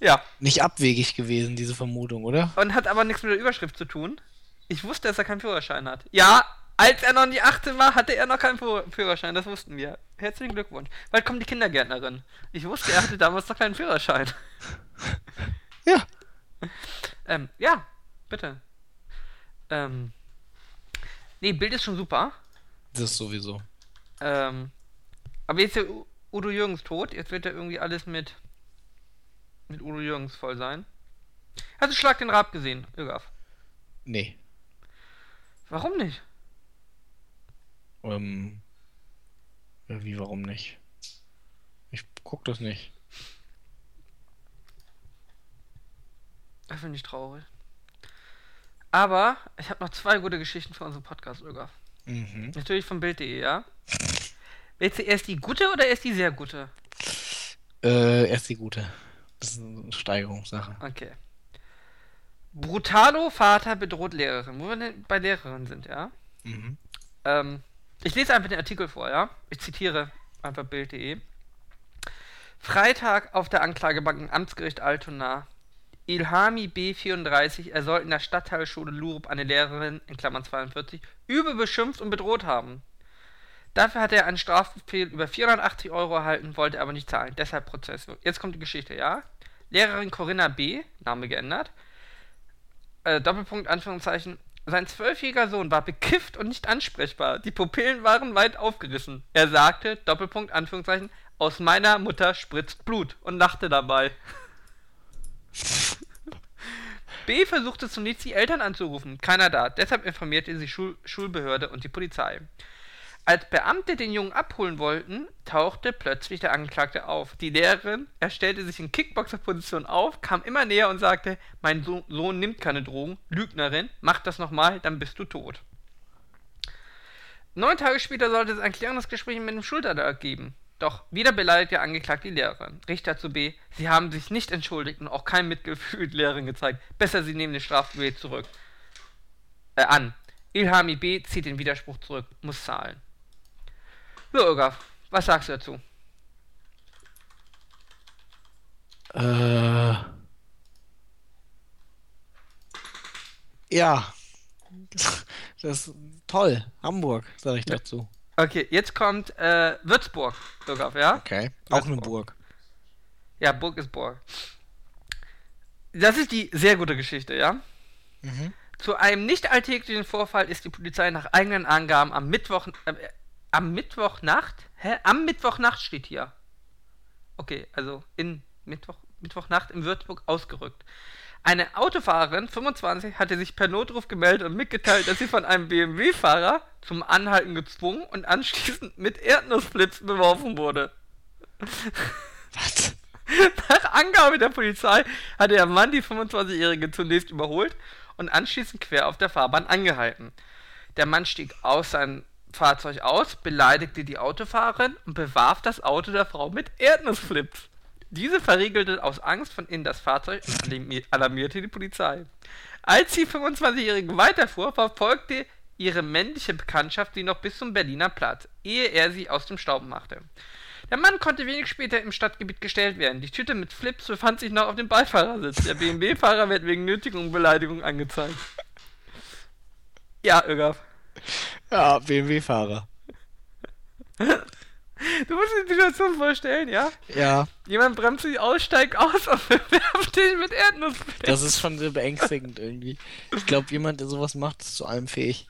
Ja. nicht abwegig gewesen, diese Vermutung, oder? Und hat aber nichts mit der Überschrift zu tun. Ich wusste, dass er keinen Führerschein hat. Ja, als er noch nicht 18 war, hatte er noch keinen Führerschein, das wussten wir. Herzlichen Glückwunsch. Bald kommt die Kindergärtnerin. Ich wusste, er hatte damals noch keinen Führerschein. <laughs> Ja. Ähm, ja, bitte. Ähm. Nee, Bild ist schon super. Das ist sowieso. Ähm. Aber jetzt ist Udo Jürgens tot. Jetzt wird ja irgendwie alles mit. Mit Udo Jürgens voll sein. Hast du Schlag den Rab gesehen, Irgaf? Nee. Warum nicht? Ähm. Ja, wie, warum nicht? Ich guck das nicht. Das finde ich traurig. Aber ich habe noch zwei gute Geschichten für unseren Podcast, Olga. Mhm. Natürlich von Bild.de, ja? Willst du erst die gute oder erst die sehr gute? Äh, erst die gute. Das ist eine Steigerungssache. Okay. Brutalo Vater bedroht Lehrerin. Wo wir denn bei Lehrerin sind, ja? Mhm. Ähm, ich lese einfach den Artikel vor, ja? Ich zitiere einfach Bild.de. Freitag auf der Anklagebank im Amtsgericht Altona. Ilhami B34, er soll in der Stadtteilschule Lurup eine Lehrerin, in Klammern 42, übel beschimpft und bedroht haben. Dafür hat er einen Strafbefehl über 480 Euro erhalten, wollte aber nicht zahlen. Deshalb Prozess. Jetzt kommt die Geschichte, ja? Lehrerin Corinna B., Name geändert. Äh, Doppelpunkt, Anführungszeichen. Sein zwölfjähriger Sohn war bekifft und nicht ansprechbar. Die Pupillen waren weit aufgerissen. Er sagte, Doppelpunkt, Anführungszeichen, aus meiner Mutter spritzt Blut und lachte dabei. B versuchte zunächst die Eltern anzurufen, keiner da. Deshalb informierte sie Schul Schulbehörde und die Polizei. Als Beamte den Jungen abholen wollten, tauchte plötzlich der Angeklagte auf. Die Lehrerin, er stellte sich in Kickboxer-Position auf, kam immer näher und sagte, mein so Sohn nimmt keine Drogen, Lügnerin, mach das nochmal, dann bist du tot. Neun Tage später sollte es ein klärendes Gespräch mit dem Schultertag geben. Doch wieder beleidigt der Angeklagte die Lehrerin. Richter zu B. Sie haben sich nicht entschuldigt und auch kein Mitgefühl die Lehrerin gezeigt. Besser, Sie nehmen den Strafbefehl zurück. Äh, an. Ilhami B. zieht den Widerspruch zurück, muss zahlen. Irgaf, was sagst du dazu? Äh. Ja. Das ist toll. Hamburg, sag ich dazu. Okay, jetzt kommt äh, Würzburg, Irgaf, ja? Okay. Auch eine. Burg. Ja, Burg ist Burg. Das ist die sehr gute Geschichte, ja? Mhm. Zu einem nicht alltäglichen Vorfall ist die Polizei nach eigenen Angaben am Mittwoch, äh, am Mittwochnacht, hä? Am Mittwochnacht steht hier. Okay, also in Mittwoch, Mittwochnacht in Würzburg ausgerückt. Eine Autofahrerin, 25, hatte sich per Notruf gemeldet und mitgeteilt, dass sie von einem BMW-Fahrer zum Anhalten gezwungen und anschließend mit Erdnussflips beworfen wurde. Was? Nach Angabe der Polizei hatte der Mann die 25-Jährige zunächst überholt und anschließend quer auf der Fahrbahn angehalten. Der Mann stieg aus seinem Fahrzeug aus, beleidigte die Autofahrerin und bewarf das Auto der Frau mit Erdnussflips. Diese verriegelte aus Angst von innen das Fahrzeug und alarmi- alarmierte die Polizei. Als die 25-Jährige weiterfuhr, verfolgte ihre männliche Bekanntschaft sie noch bis zum Berliner Platz, ehe er sie aus dem Staub machte. Der Mann konnte wenig später im Stadtgebiet gestellt werden. Die Tüte mit Flips befand sich noch auf dem Beifahrersitz. Der BMW-Fahrer wird wegen Nötigung und Beleidigung angezeigt. Ja, Ögaf. <laughs> Ja, BMW-Fahrer. Du musst dir die Situation vorstellen, ja? Ja, Jemand bremst dich aus, steigt aus und <laughs> bewerft dich mit Erdnussflips. das ist schon sehr beängstigend irgendwie. Ich glaube, jemand, der sowas macht, ist zu allem fähig.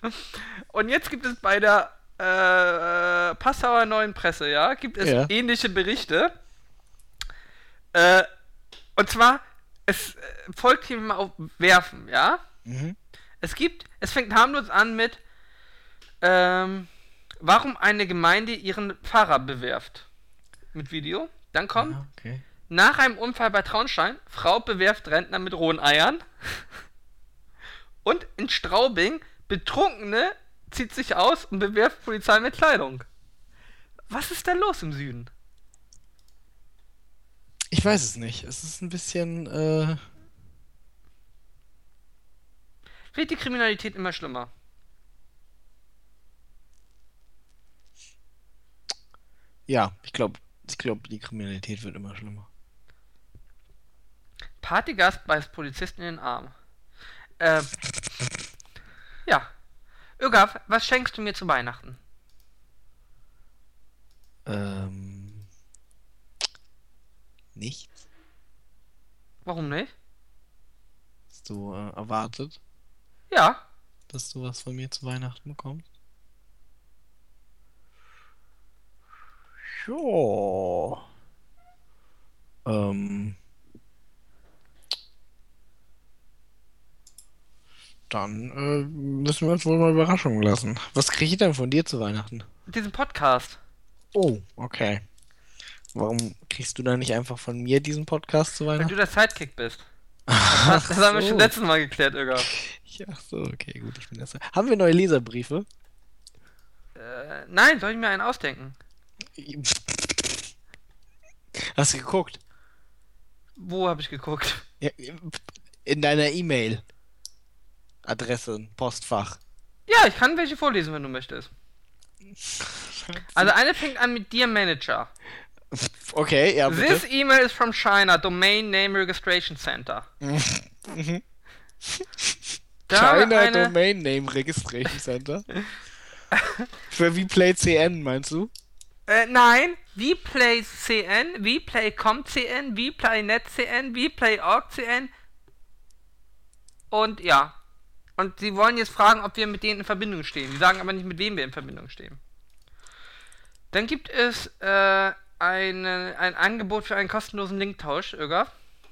Und jetzt gibt es bei der äh, Passauer Neuen Presse, ja, gibt es Ja. ähnliche Berichte. Äh, und zwar, es äh, folgt hier mal auf Werfen, ja. Mhm. Es gibt, es fängt harmlos an mit, ähm, warum eine Gemeinde ihren Pfarrer bewerft. Mit Video. Dann kommt, Ja, okay. nach einem Unfall bei Traunstein, Frau bewerft Rentner mit rohen Eiern. Und in Straubing, Betrunkene zieht sich aus und bewerft Polizei mit Kleidung. Was ist da los im Süden? Ich weiß es nicht. Es ist ein bisschen, äh, Wird die Kriminalität immer schlimmer? Ja, ich glaube, ich glaube, die Kriminalität wird immer schlimmer. Partygast beißt Polizisten in den Arm. Ähm, ja. Ögaf, was schenkst du mir zu Weihnachten? Ähm, nichts? Warum nicht? Hast du äh, erwartet, Ja. dass du was von mir zu Weihnachten bekommst? Ja. Ähm. Dann äh, müssen wir uns wohl mal Überraschungen lassen. Was kriege ich denn von dir zu Weihnachten? Diesen Podcast. Oh, okay. Warum kriegst du dann nicht einfach von mir diesen Podcast zu Wenn Weihnachten? du der Sidekick bist. <laughs> Das, das haben wir schon letztes Mal geklärt, Irga. Ja, ach so, okay, gut, ich bin das. Haben wir neue Leserbriefe? Äh, nein, soll ich mir einen ausdenken? Hast du geguckt? Wo habe ich geguckt? Ja, in deiner E-Mail. Adresse, Postfach. Ja, ich kann welche vorlesen, wenn du möchtest. <laughs> Also eine fängt an mit Dear Manager. Okay, ja, This bitte. email is from China, Domain Name Registration Center. Mhm. China eine, Domain Name Registration Center. <laughs> Für Vplay CN, meinst du? Äh, nein, Vplay CN, Vplay.com CN, Vplay.net CN, Vplay.org CN und ja. Und sie wollen jetzt fragen, ob wir mit denen in Verbindung stehen. Sie sagen aber nicht, mit wem wir in Verbindung stehen. Dann gibt es äh, eine, ein Angebot für einen kostenlosen Linktausch, Irga.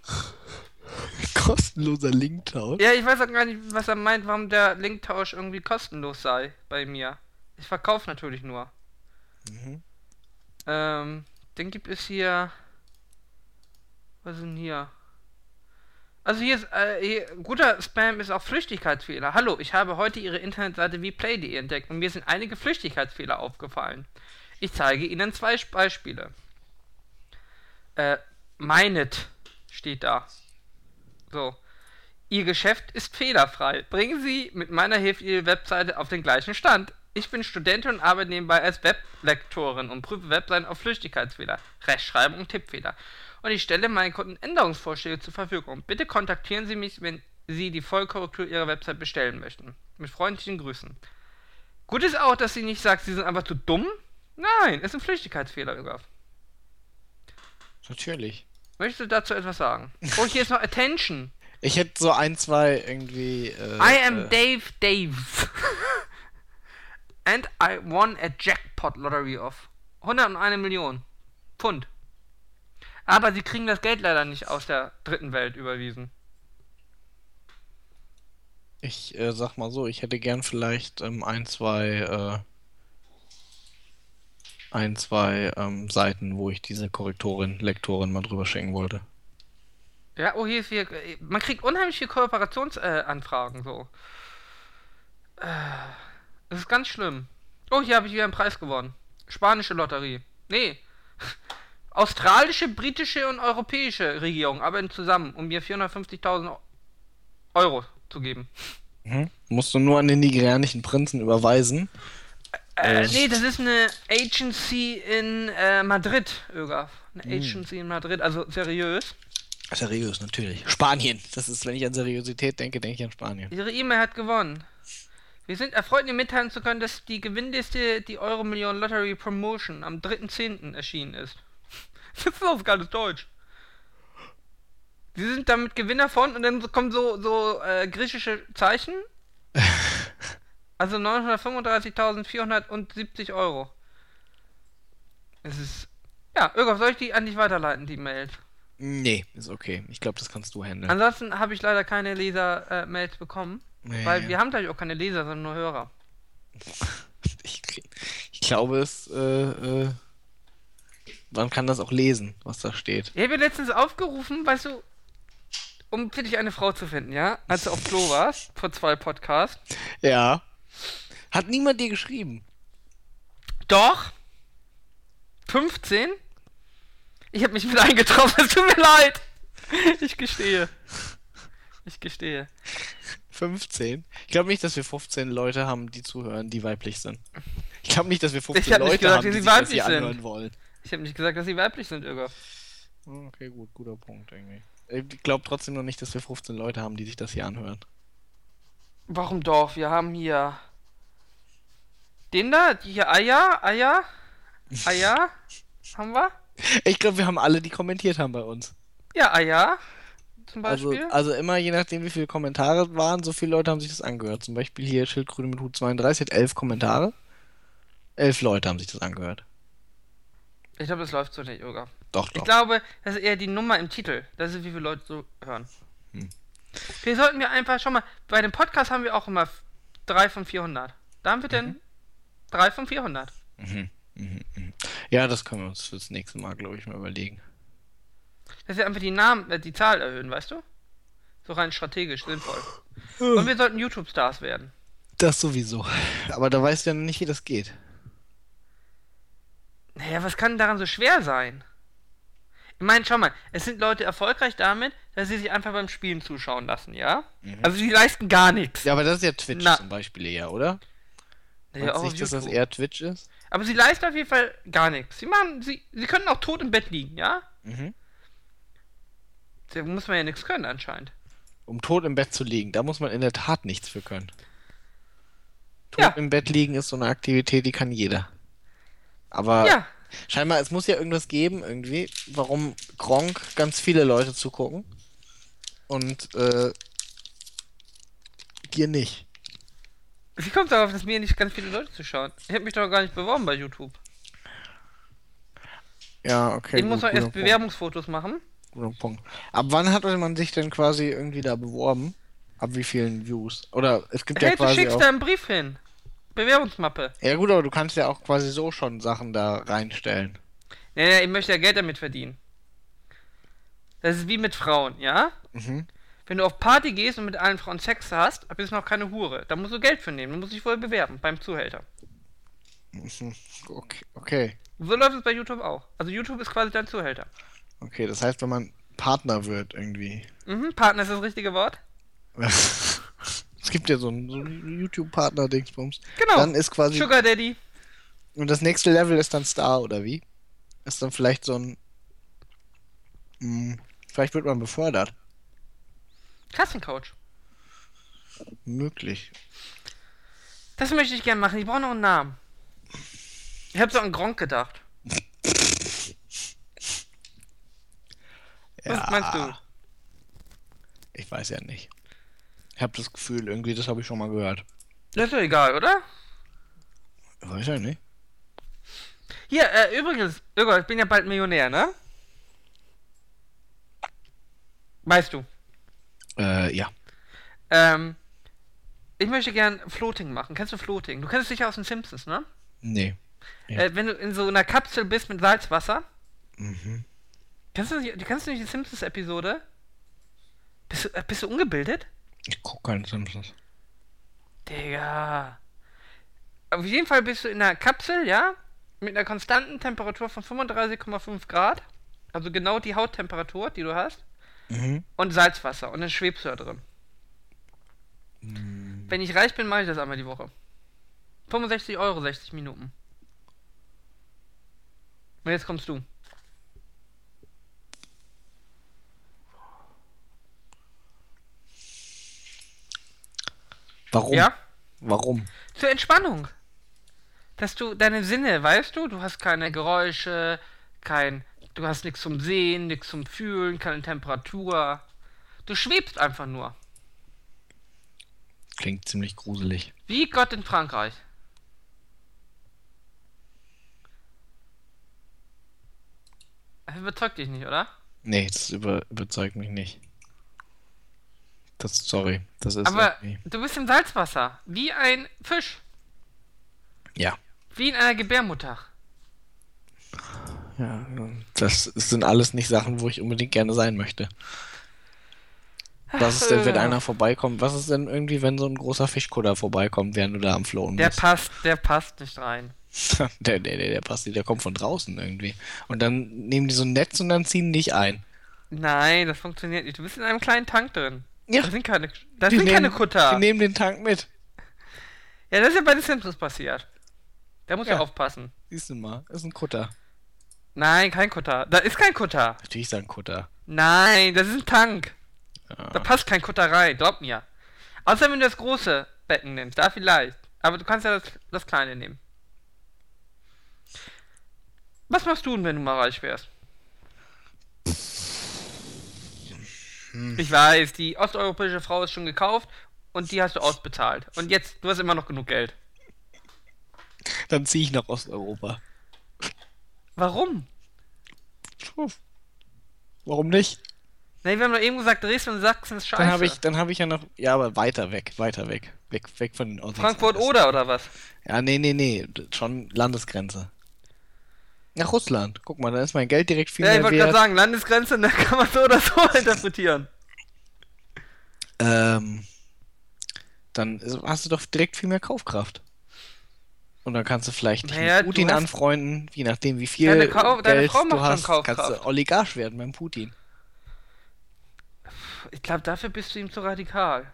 <laughs> Kostenloser Linktausch. Ja, ich weiß auch gar nicht, was er meint, warum der Linktausch irgendwie kostenlos sei bei mir. Ich verkaufe natürlich nur. Mhm. Ähm, dann gibt es hier. Was ist denn hier? Also hier ist, äh, hier, guter Spam ist auch Flüchtigkeitsfehler. Hallo, ich habe heute Ihre Internetseite vplay.de entdeckt und mir sind einige Flüchtigkeitsfehler aufgefallen. Ich zeige Ihnen zwei Beispiele. Äh, meinet steht da. So. Ihr Geschäft ist fehlerfrei. Bringen Sie mit meiner Hilfe Ihre Webseite auf den gleichen Stand. Ich bin Studentin und arbeite nebenbei als Weblektorin und prüfe Webseiten auf Flüchtigkeitsfehler, Rechtschreibung und Tippfehler. Und ich stelle meinen Kunden Änderungsvorschläge zur Verfügung. Bitte kontaktieren Sie mich, wenn Sie die Vollkorrektur Ihrer Website bestellen möchten. Mit freundlichen Grüßen. Gut ist auch, dass sie nicht sagt, sie sind einfach zu dumm. Nein, es sind Flüchtigkeitsfehler, Irga. Natürlich. Möchtest du dazu etwas sagen? Oh, hier ist noch Attention. Ich hätte so ein, zwei irgendwie. Äh, I am äh, Dave Daves. And I won a jackpot lottery of 101 Million Pfund. Aber sie kriegen das Geld leider nicht aus der dritten Welt überwiesen. Ich äh, sag mal so, ich hätte gern vielleicht ähm, ein, zwei, äh, ein, zwei ähm, Seiten, wo ich diese Korrektorin, Lektorin mal drüber schicken wollte. Ja, oh, hier ist hier. Man kriegt unheimlich viele Kooperationsanfragen, äh, so. Äh, das ist ganz schlimm. Oh, hier habe ich wieder einen Preis gewonnen. Spanische Lotterie. Nee. <laughs> Australische, britische und europäische Regierung arbeiten zusammen, um mir 450.000 Euro zu geben. Mhm. Musst du nur an den nigerianischen Prinzen überweisen. Äh, Äh, nee, das ist eine Agency in äh, Madrid, Ögaf. Eine Hm. Agency in Madrid, also seriös. Seriös, natürlich. Spanien. Das ist, wenn ich an Seriosität denke, denke ich an Spanien. Ihre E-Mail hat gewonnen. Wir sind erfreut, Ihnen mitteilen zu können, dass die Gewinnliste, die Euro Million Lottery Promotion, am 3.10. erschienen ist. <laughs> Das ist auch geiles Deutsch. Sie sind damit Gewinner von und dann kommen so, so äh, griechische Zeichen. <laughs> Also 935.470 Euro. Es ist. Ja, Irgoff, soll ich die an dich weiterleiten, die Mails? Nee, ist okay. Ich glaube, das kannst du handeln. Ansonsten habe ich leider keine Leser-Mails bekommen. Nee, Weil wir haben gleich auch keine Leser, sondern nur Hörer. <laughs> ich, ich glaube, es. Äh, äh, man kann das auch lesen, was da steht. Ich habe letztens aufgerufen, weißt du, um für dich eine Frau zu finden, ja? Als du auf Klo warst, <laughs> vor zwei Podcasts. Ja. Hat niemand dir geschrieben? Doch. 15? Ich habe mich mit <laughs> eingetroffen, es tut mir leid. Ich gestehe. Ich gestehe. 15? Ich glaube nicht, dass wir 15 Leute haben, die zuhören, die weiblich sind. Ich glaube nicht, dass wir 15 Ich hab Leute gesagt, haben, die sie sich das hier anhören wollen. Ich habe nicht gesagt, dass sie weiblich sind, Irga. Okay, gut, guter Punkt irgendwie. Ich glaube trotzdem noch nicht, dass wir 15 Leute haben, die sich das hier anhören. Warum doch? Wir haben hier. Den da? Die hier Aya? Aya? Aya? <laughs> haben wir? Ich glaube, wir haben alle, die kommentiert haben bei uns. Ja, Aya. Zum Also, Beispiel. also immer je nachdem, wie viele Kommentare waren, so viele Leute haben sich das angehört. Zum Beispiel hier Schildkröte mit Hut 32 hat 11 Kommentare. 11 Leute haben sich das angehört. ich glaube, das läuft so nicht, Irga. Doch, Ich doch. glaube, das ist eher die Nummer im Titel. Das ist, wie viele Leute so hören. Hm. Wir sollten wir einfach schon mal. Bei dem Podcast haben wir auch immer 3 von 400. Da haben wir denn 3 von 400. Mhm, mhm, mhm. Ja, das können wir uns fürs nächste Mal, glaube ich, mal überlegen. Dass wir einfach die Namen, äh, die Zahl erhöhen, weißt du? So rein strategisch sinnvoll. Und wir sollten YouTube-Stars werden. Das sowieso. Aber da weißt du ja noch nicht, wie das geht. Naja, was kann daran so schwer sein? Ich meine, schau mal, es sind Leute erfolgreich damit, dass sie sich einfach beim Spielen zuschauen lassen, ja? Mhm. Also sie leisten gar nichts. Ja, aber das ist ja Twitch Na. zum Beispiel eher, oder? Naja, auch nicht, dass das eher Twitch ist? Aber sie leisten auf jeden Fall gar nichts. Sie machen, sie, sie können auch tot im Bett liegen, ja? Mhm. Da muss man ja nichts können anscheinend. Um tot im Bett zu liegen, da muss man in der Tat nichts für können. Tot Ja. im Bett liegen ist so eine Aktivität, die kann jeder. Aber Ja, scheinbar, es muss ja irgendwas geben, irgendwie, warum Gronk ganz viele Leute zugucken und äh, dir nicht. wie kommt darauf, dass mir nicht ganz viele Leute zuschauen? Ich habe mich doch gar nicht beworben bei YouTube. Ja, okay. ich muss doch erst Bewerbungsfotos machen. Punkt. Ab wann hat man sich denn quasi irgendwie da beworben? Ab wie vielen Views? Oder es gibt ja Hey, du quasi schickst auch... da einen Brief hin. Bewerbungsmappe. Ja gut, aber du kannst ja auch quasi so schon Sachen da reinstellen. Ja, ja, ich möchte ja Geld damit verdienen. Das ist wie mit Frauen, ja? Mhm. Wenn du auf Party gehst und mit allen Frauen Sex hast, bist du noch keine Hure. Da musst du Geld für nehmen. Du musst dich vorher bewerben beim Zuhälter. Mhm. Okay, okay. So läuft es bei YouTube auch. Also YouTube ist quasi dein Zuhälter. Okay, das heißt, wenn man Partner wird irgendwie. Mhm, Partner ist das richtige Wort. <laughs> es gibt ja so einen, so einen YouTube-Partner-Dingsbums. Genau. Dann ist quasi. Sugar Daddy. Und das nächste Level ist dann Star, oder wie? Ist dann vielleicht so ein. Hm, vielleicht wird man befördert. Kassencoach. Möglich. Das möchte ich gerne machen. Ich brauche noch einen Namen. Ich habe so an Gronk gedacht. <laughs> Was meinst du? Ich weiß ja nicht. Ich habe das Gefühl, irgendwie, das habe ich schon mal gehört. Das ist doch egal, oder? Weiß ja nicht. Hier, äh, übrigens, Irgo, ich bin ja bald Millionär, ne? Weißt du. Äh, ja. Ähm, ich möchte gern Floating machen. Kennst du Floating? Du kennst es sicher aus den Simpsons, ne? Nee. Ja. Äh, wenn du in so einer Kapsel bist mit Salzwasser. Mhm. Kennst du, nicht- kennst du nicht die Simpsons-Episode? Bist du, äh, bist du ungebildet? Ich gucke keine Simpsons. Digga. Auf jeden Fall bist du in einer Kapsel, ja? Mit einer konstanten Temperatur von 35,5 Grad. Also genau die Hauttemperatur, die du hast. Mhm. Und Salzwasser. Und dann schwebst du da drin. Hm. Wenn ich reich bin, mache ich das einmal die Woche. 65 Euro, 60 Minuten. Und jetzt kommst du. Warum? Ja? Warum? Zur Entspannung. Dass du deine Sinne, weißt du, du hast keine Geräusche, kein, du hast nichts zum Sehen, nichts zum Fühlen, keine Temperatur. Du schwebst einfach nur. Klingt ziemlich gruselig. Wie Gott in Frankreich. Das überzeugt dich nicht, oder? Nee, das über, überzeugt mich nicht. Das, sorry, das ist Aber irgendwie- du bist im Salzwasser. Wie ein Fisch. Ja. Wie in einer Gebärmutter. ja. Das sind alles nicht Sachen, wo ich unbedingt gerne sein möchte. Was ist denn, wenn Äh, einer vorbeikommt? Was ist denn irgendwie, wenn so ein großer Fischkutter vorbeikommt, während du da am Flohen Der bist? passt, der passt nicht rein. <laughs> der, der, der, der passt nicht, der kommt von draußen irgendwie. Und dann nehmen die so ein Netz und dann ziehen dich ein. Nein, das funktioniert nicht. Du bist in einem kleinen Tank drin. Ja. Das sind keine, das Die sind keine nehmen- Kutter. Die nehmen den Tank mit. Ja, das ist ja bei den Simpsons passiert. Da muss ja. Ja. aufpassen. Siehst du mal, ist ein Kutter. Nein, kein Kutter. Da ist kein Kutter. Natürlich ist da ein Kutter. Nein, das ist ein Tank. Ja. Da passt kein Kutter rein, glaub mir. Außer wenn du das große Becken nimmst, da vielleicht. Aber du kannst ja das, das kleine nehmen. Was machst du denn, wenn du mal reich wärst? Hm. Ich weiß, die osteuropäische Frau ist schon gekauft und die hast du ausbezahlt. Und jetzt, du hast immer noch genug Geld. Dann ziehe ich nach Osteuropa. Warum? Warum nicht? Ne, wir haben doch eben gesagt, Dresden und Sachsen ist scheiße. Dann habe ich, dann habe ich ja noch, ja, aber weiter weg, weiter weg, weg, weg von den. Frankfurt oder oder was? Ja, nee, nee, nee, schon Landesgrenze. Nach Russland. Guck mal, da ist mein Geld direkt viel Ja, ich mehr wollte gerade sagen, Landesgrenze, da kann man so oder so <laughs> interpretieren. ähm, dann hast du doch direkt viel mehr Kaufkraft. Und dann kannst du vielleicht dich Naja, mit Putin anfreunden, je nachdem wie viel Deine deine Geld Frau du hast, kannst du Oligarch werden beim Putin. Ich glaube, dafür bist du ihm zu radikal.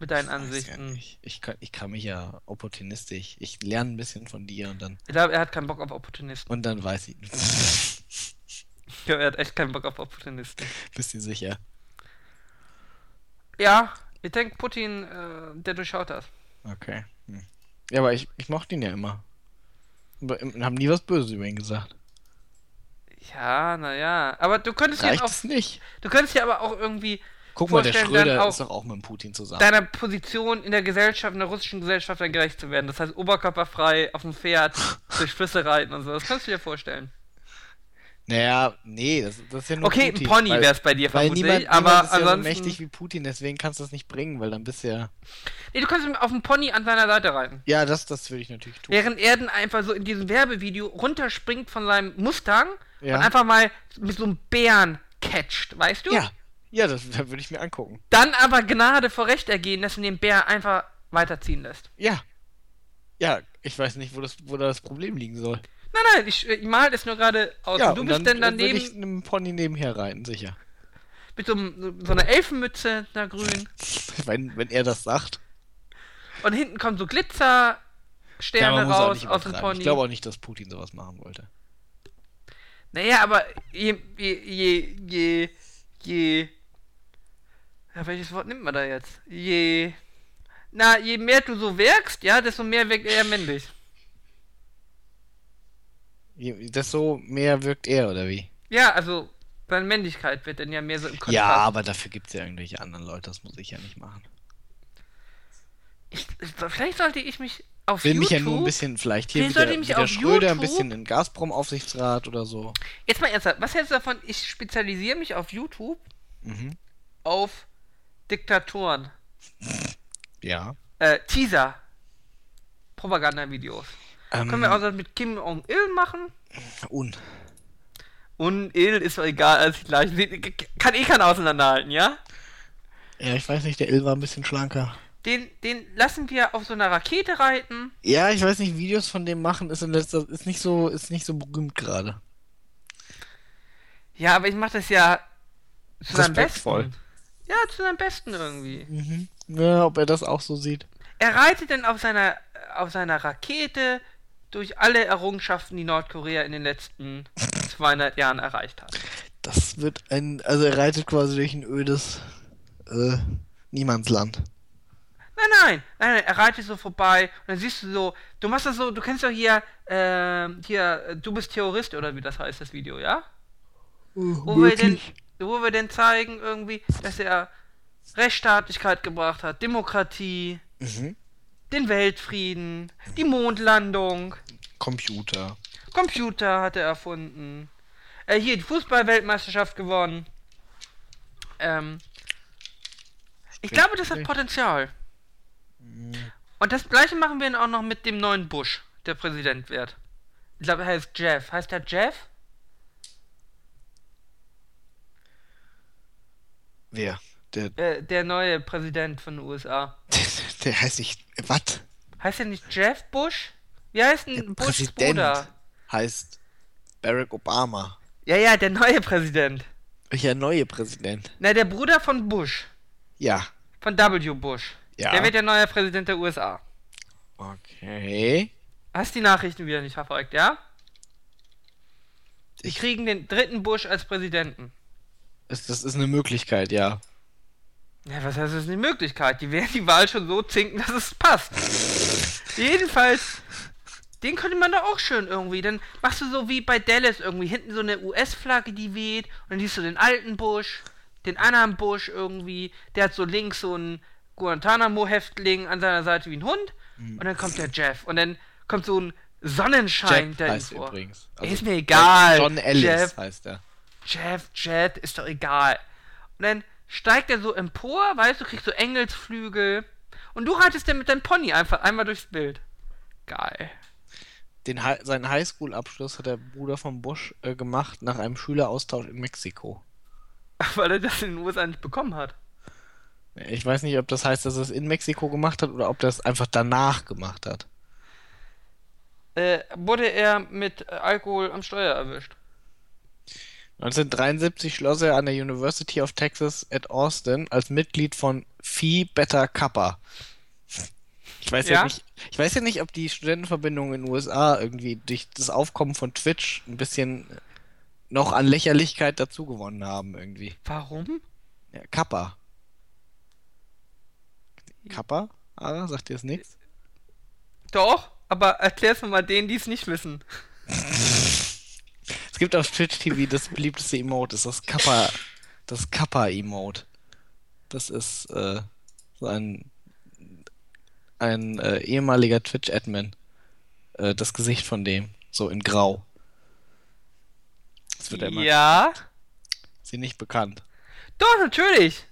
Mit deinen Ansichten. Ich kann, ich kann mich ja opportunistisch. Ich lerne ein bisschen von dir und dann Ich glaube, er hat keinen Bock auf Opportunisten. und dann weiß ich. <laughs> Ich glaube, er hat echt keinen Bock auf Opportunisten. Bist du sicher? Ja, ich denke, Putin, äh, der durchschaut das. Okay. Hm. Ja, aber ich, ich mochte ihn ja immer. Aber haben nie was Böses über ihn gesagt. Ja, naja. Aber du könntest ja auch, es nicht? du könntest ja aber auch irgendwie Guck mal, der Schröder auch ist doch auch mit dem Putin zusammen. deiner Position in der Gesellschaft, in der russischen Gesellschaft dann gerecht zu werden. Das heißt, oberkörperfrei auf dem Pferd <laughs> durch Flüsse reiten und so. Das kannst du dir vorstellen. Naja, nee, das, das ist ja nur Okay, ein Putin. Pony weil- wär's bei dir Weil vermutlich, niemand, aber niemand ist ja so mächtig wie Putin, deswegen kannst du das nicht bringen, weil dann bist du ja... nee, du kannst auf dem Pony an seiner Seite reiten. Ja, das, das würde ich natürlich tun. Während er dann einfach so in diesem Werbevideo runterspringt von seinem Mustang Ja. und einfach mal mit so einem Bären catcht, weißt du? Ja, ja, das, <laughs> das würde ich mir angucken. Dann aber Gnade vor Recht ergehen, dass du den Bär einfach weiterziehen lässt. Ja. Ja, ich weiß nicht, wo das, wo da das Problem liegen soll. Nein, nein, ich, ich mal das nur gerade aus. Ja, und du bist dann äh, würde daneben ich einem Pony nebenher reiten, sicher. mit so, so einer Elfenmütze, da grün. <laughs> wenn, wenn er das sagt. Und hinten kommen so Glitzersterne Ja, man raus aus dem. Pony. Ich glaube auch nicht, dass Putin sowas machen wollte. Naja, aber je, je, je, je, je. Ja, welches Wort nimmt man da jetzt? Je. Na, je mehr du so wirkst, ja, desto mehr wirkt er männlich. Je- Desto mehr wirkt er, oder wie? Ja, also seine Männlichkeit wird dann ja mehr so im Kontrast. Ja, aber dafür gibt es ja irgendwelche anderen Leute, das muss ich ja nicht machen. Ich, ich, vielleicht sollte ich mich auf Will mich YouTube. ja nur ein bisschen, vielleicht hier Vielleicht wieder, sollte ich mich wieder auf Schröder, ein YouTube- bisschen in Gazprom-Aufsichtsrat oder so. Jetzt mal ernsthaft, was hältst du davon? Ich spezialisiere mich auf YouTube Mhm. auf Diktatoren. Ja. Äh, Teaser. Propagandavideos. Ähm, Können wir auch das mit Kim Jong-il machen? un. Und Il ist doch egal, als gleich. Kann eh keiner auseinanderhalten, ja? Ja, ich weiß nicht, der Il war ein bisschen schlanker. Den, den lassen wir auf so einer Rakete reiten. Ja, ich weiß nicht, Videos von dem machen ist in letzter ist nicht so ist nicht so berühmt gerade. Ja, aber ich mache das ja zu Respektvoll. Besten. Ja, zu seinem Besten irgendwie. Mhm. Ja, ob er das auch so sieht. Er reitet dann auf seiner, auf seiner Rakete durch alle Errungenschaften, die Nordkorea in den letzten <laughs> 200 Jahren erreicht hat. Das wird ein also er reitet quasi durch ein ödes äh, Niemandsland. Nein, nein, nein, nein, er reitet so vorbei und dann siehst du so, du machst das so, du kennst doch hier, ähm, hier, äh, du bist Terrorist oder wie das heißt, das Video, ja? Wo wir, denn, wo wir denn zeigen irgendwie, dass er Rechtsstaatlichkeit gebracht hat, Demokratie, Mhm. den Weltfrieden, die Mondlandung, Computer. Computer hat er erfunden, äh, hier die Fußball-Weltmeisterschaft gewonnen. Ähm, ich glaube, das hat Potenzial. Und das gleiche machen wir dann auch noch mit dem neuen Bush, der Präsident wird. Ich glaube, er heißt Jeff. Heißt er Jeff? Wer? Der, Äh, der neue Präsident von den USA. <laughs> der heißt nicht. Was? Heißt er nicht Jeff Bush? Wie heißt Der denn Bushs Präsident Bruder? heißt Barack Obama. Ja, ja, der neue Präsident. Welcher neue Präsident? Na, der Bruder von Bush. Ja. Von W. Bush. Ja. Der wird der neue Präsident der USA. Okay. Hast die Nachrichten wieder nicht verfolgt, ja? Die Ich- kriegen den dritten Bush als Präsidenten. Das, das ist eine Möglichkeit, ja. Ja, was heißt das ist eine Möglichkeit? Die werden die Wahl schon so zinken, dass es passt. Jedenfalls, den könnte man da auch schön irgendwie. Dann machst du so wie bei Dallas irgendwie hinten so eine US-Flagge, die weht. Und dann siehst du den alten Bush, den anderen Bush irgendwie. Der hat so links so einen Guantanamo-Häftling an seiner Seite wie ein Hund. Und dann kommt der Jeff. Und dann kommt so ein Sonnenschein da heißt vor. übrigens. Ist mir egal. John Ellis Jeff, heißt er. Jeff, Jet, ist doch egal. Und dann steigt er so empor, weißt du, kriegst so Engelsflügel. Und du reitest dann mit deinem Pony einfach einmal durchs Bild. Geil. Den, seinen Highschool-Abschluss hat der Bruder von Bush äh, gemacht nach einem Schüleraustausch in Mexiko. <laughs> Weil er das in den USA nicht bekommen hat. Ich weiß nicht, ob das heißt, dass er es in Mexiko gemacht hat oder ob er es einfach danach gemacht hat. Äh, wurde er mit Alkohol am Steuer erwischt? 1973 schloss er an der University of Texas at Austin als Mitglied von Phi Beta Kappa. Ich weiß ja? Ja? nicht, ich weiß ja nicht, ob die Studentenverbindungen in den USA irgendwie durch das Aufkommen von Twitch ein bisschen noch an Lächerlichkeit dazugewonnen haben irgendwie. Warum? Ja, Kappa. Kappa? Ara, sagt dir das nichts? Doch, aber erklär's mal denen, die es nicht wissen. <laughs> Es gibt auf Twitch TV das beliebteste Emote, das ist das Kappa, das Kappa-Emote. Das ist äh, so ein, ein äh, ehemaliger Twitch-Admin. Äh, das Gesicht von dem, so in Grau. Das wird immer Ja? dir nicht bekannt. Doch, natürlich.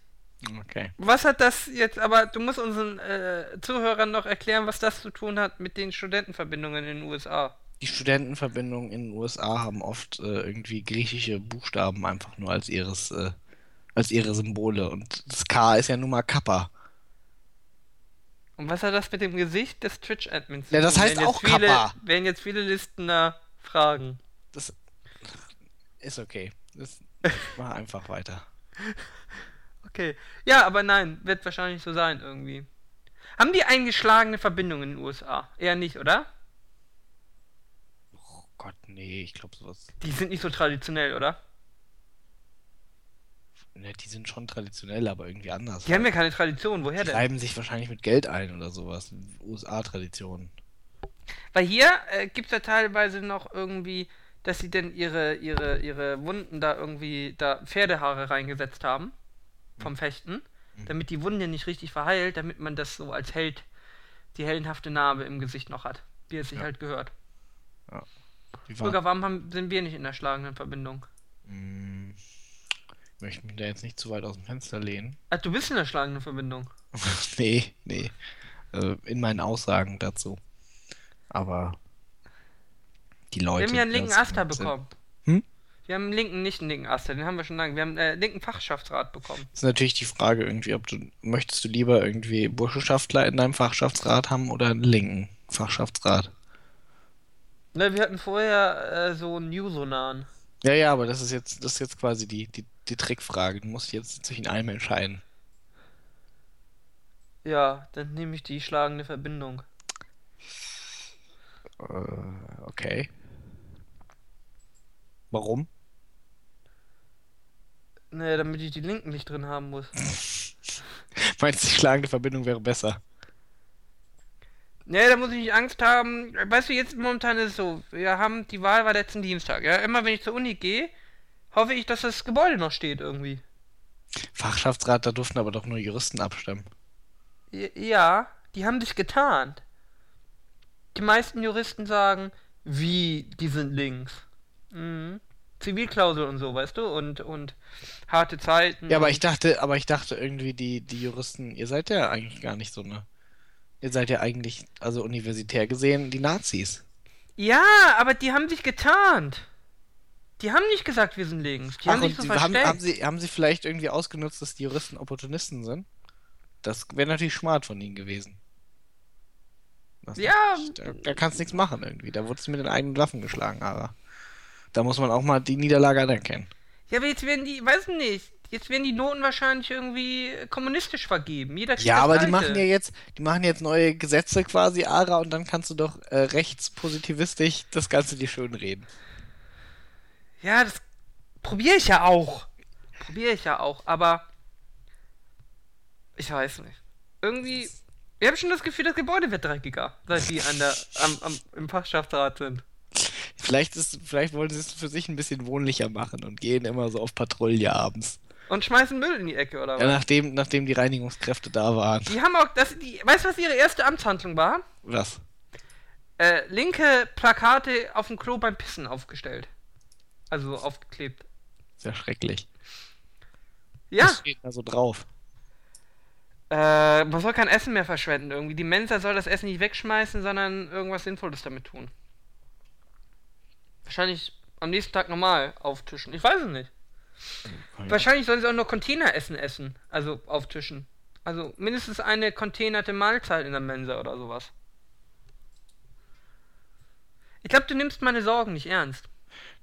Okay. Was hat das jetzt, aber du musst unseren äh, Zuhörern noch erklären, was das zu tun hat mit den Studentenverbindungen in den USA. Die Studentenverbindungen in den USA haben oft äh, irgendwie griechische Buchstaben einfach nur als ihres, äh, als ihre Symbole. Und das K ist ja nun mal Kappa. Und was hat das mit dem Gesicht des Twitch-Admins Ja, das heißt auch viele, Kappa. Werden jetzt viele Listener fragen. Das ist okay. Das <laughs> mach einfach weiter. Okay. Ja, aber nein, wird wahrscheinlich so sein irgendwie. Haben die eingeschlagene Verbindungen in den USA? Eher nicht, oder? Gott, nee, ich glaube sowas. Die sind nicht so traditionell, oder? Ne, die sind schon traditionell, aber irgendwie anders. Die haben ja keine Tradition, woher Die denn? reiben sich wahrscheinlich mit Geld ein oder sowas. USA-Tradition. Weil hier äh, gibt es ja teilweise noch irgendwie, dass sie denn ihre, ihre, ihre Wunden da irgendwie, da Pferdehaare reingesetzt haben. Vom Fechten. Damit die Wunde nicht richtig verheilt, damit man das so als Held, die heldenhafte Narbe im Gesicht noch hat. Wie es sich Ja. halt gehört. Wie Bürger, warum haben, sind wir nicht in der schlagenden Verbindung? Hm, ich möchte mich da jetzt nicht zu weit aus dem Fenster lehnen. Ah, du bist in der schlagenden Verbindung. <laughs> nee, nee. Also in meinen Aussagen dazu. Aber die Leute. wir haben ja einen linken das Aster bekommen. Hm? Wir haben einen linken, nicht einen linken Aster, den haben wir schon lange. Wir haben einen äh, linken Fachschaftsrat bekommen. Ist natürlich die Frage irgendwie, ob du möchtest du lieber irgendwie Burschenschaftler in deinem Fachschaftsrat haben oder einen linken Fachschaftsrat? Ne, wir hatten vorher äh, so einen Jusonan. Ja, ja, aber das ist jetzt, das ist jetzt quasi die, die, die Trickfrage. Du musst jetzt zwischen einem entscheiden. Ja, dann nehme ich die schlagende Verbindung. Äh, okay. Warum? Ne, damit ich die Linken nicht drin haben muss. <laughs> Meinst du, die schlagende Verbindung wäre besser? Ne, da muss ich nicht Angst haben. Weißt du, jetzt momentan ist es so, wir haben, die Wahl war letzten Dienstag, ja. Immer wenn ich zur Uni gehe, hoffe ich, dass das Gebäude noch steht irgendwie. Fachschaftsrat, da durften aber doch nur Juristen abstimmen. Ja, die haben sich getarnt. Die meisten Juristen sagen, wie, die sind links. Mhm. Zivilklausel und so, weißt du? Und, und harte Zeiten. Ja, aber ich dachte, aber ich dachte irgendwie, die, die Juristen, ihr seid ja eigentlich gar nicht so eine. Ihr seid ja eigentlich, also universitär gesehen, die Nazis. Ja, aber die haben sich getarnt. Die haben nicht gesagt, wir sind links. Die haben Ach, sich und so sie, haben, versteckt. haben, sie, haben sie vielleicht irgendwie ausgenutzt, dass die Juristen Opportunisten sind? Das wäre natürlich smart von ihnen gewesen. Das Ja. Da, da kannst du nichts machen irgendwie. Da wurdest du mit den eigenen Waffen geschlagen, aber. Da muss man auch mal die Niederlage anerkennen. Ja, aber jetzt werden die, weiß nicht, jetzt werden die Noten wahrscheinlich irgendwie kommunistisch vergeben. Jeder Ja, aber die machen ja jetzt, die machen jetzt neue Gesetze quasi, Ara, und dann kannst du doch äh, rechtspositivistisch das Ganze dir schön reden. Ja, das probiere ich ja auch. Probiere ich ja auch, aber ich weiß nicht. Irgendwie, ich habe schon das Gefühl, das Gebäude wird dreckiger, seit die an der, am, am, im Fachschaftsrat sind. Vielleicht ist, vielleicht wollen sie es für sich ein bisschen wohnlicher machen und gehen immer so auf Patrouille abends. Und schmeißen Müll in die Ecke, oder was? Ja, nachdem, nachdem die Reinigungskräfte da waren. Die haben auch, das, die, weißt du, was ihre erste Amtshandlung war? Was? Äh, linke Plakate auf dem Klo beim Pissen aufgestellt. Also aufgeklebt. Sehr schrecklich. Ja, Was steht da so drauf? äh, man soll kein Essen mehr verschwenden irgendwie. Die Mensa soll das Essen nicht wegschmeißen, sondern irgendwas Sinnvolles damit tun. Wahrscheinlich am nächsten Tag normal auftischen. Ich weiß es nicht. Wahrscheinlich sollen sie auch nur Containeressen essen. Also auftischen. Also mindestens eine containerte Mahlzeit in der Mensa oder sowas. Ich glaube, du nimmst meine Sorgen nicht ernst.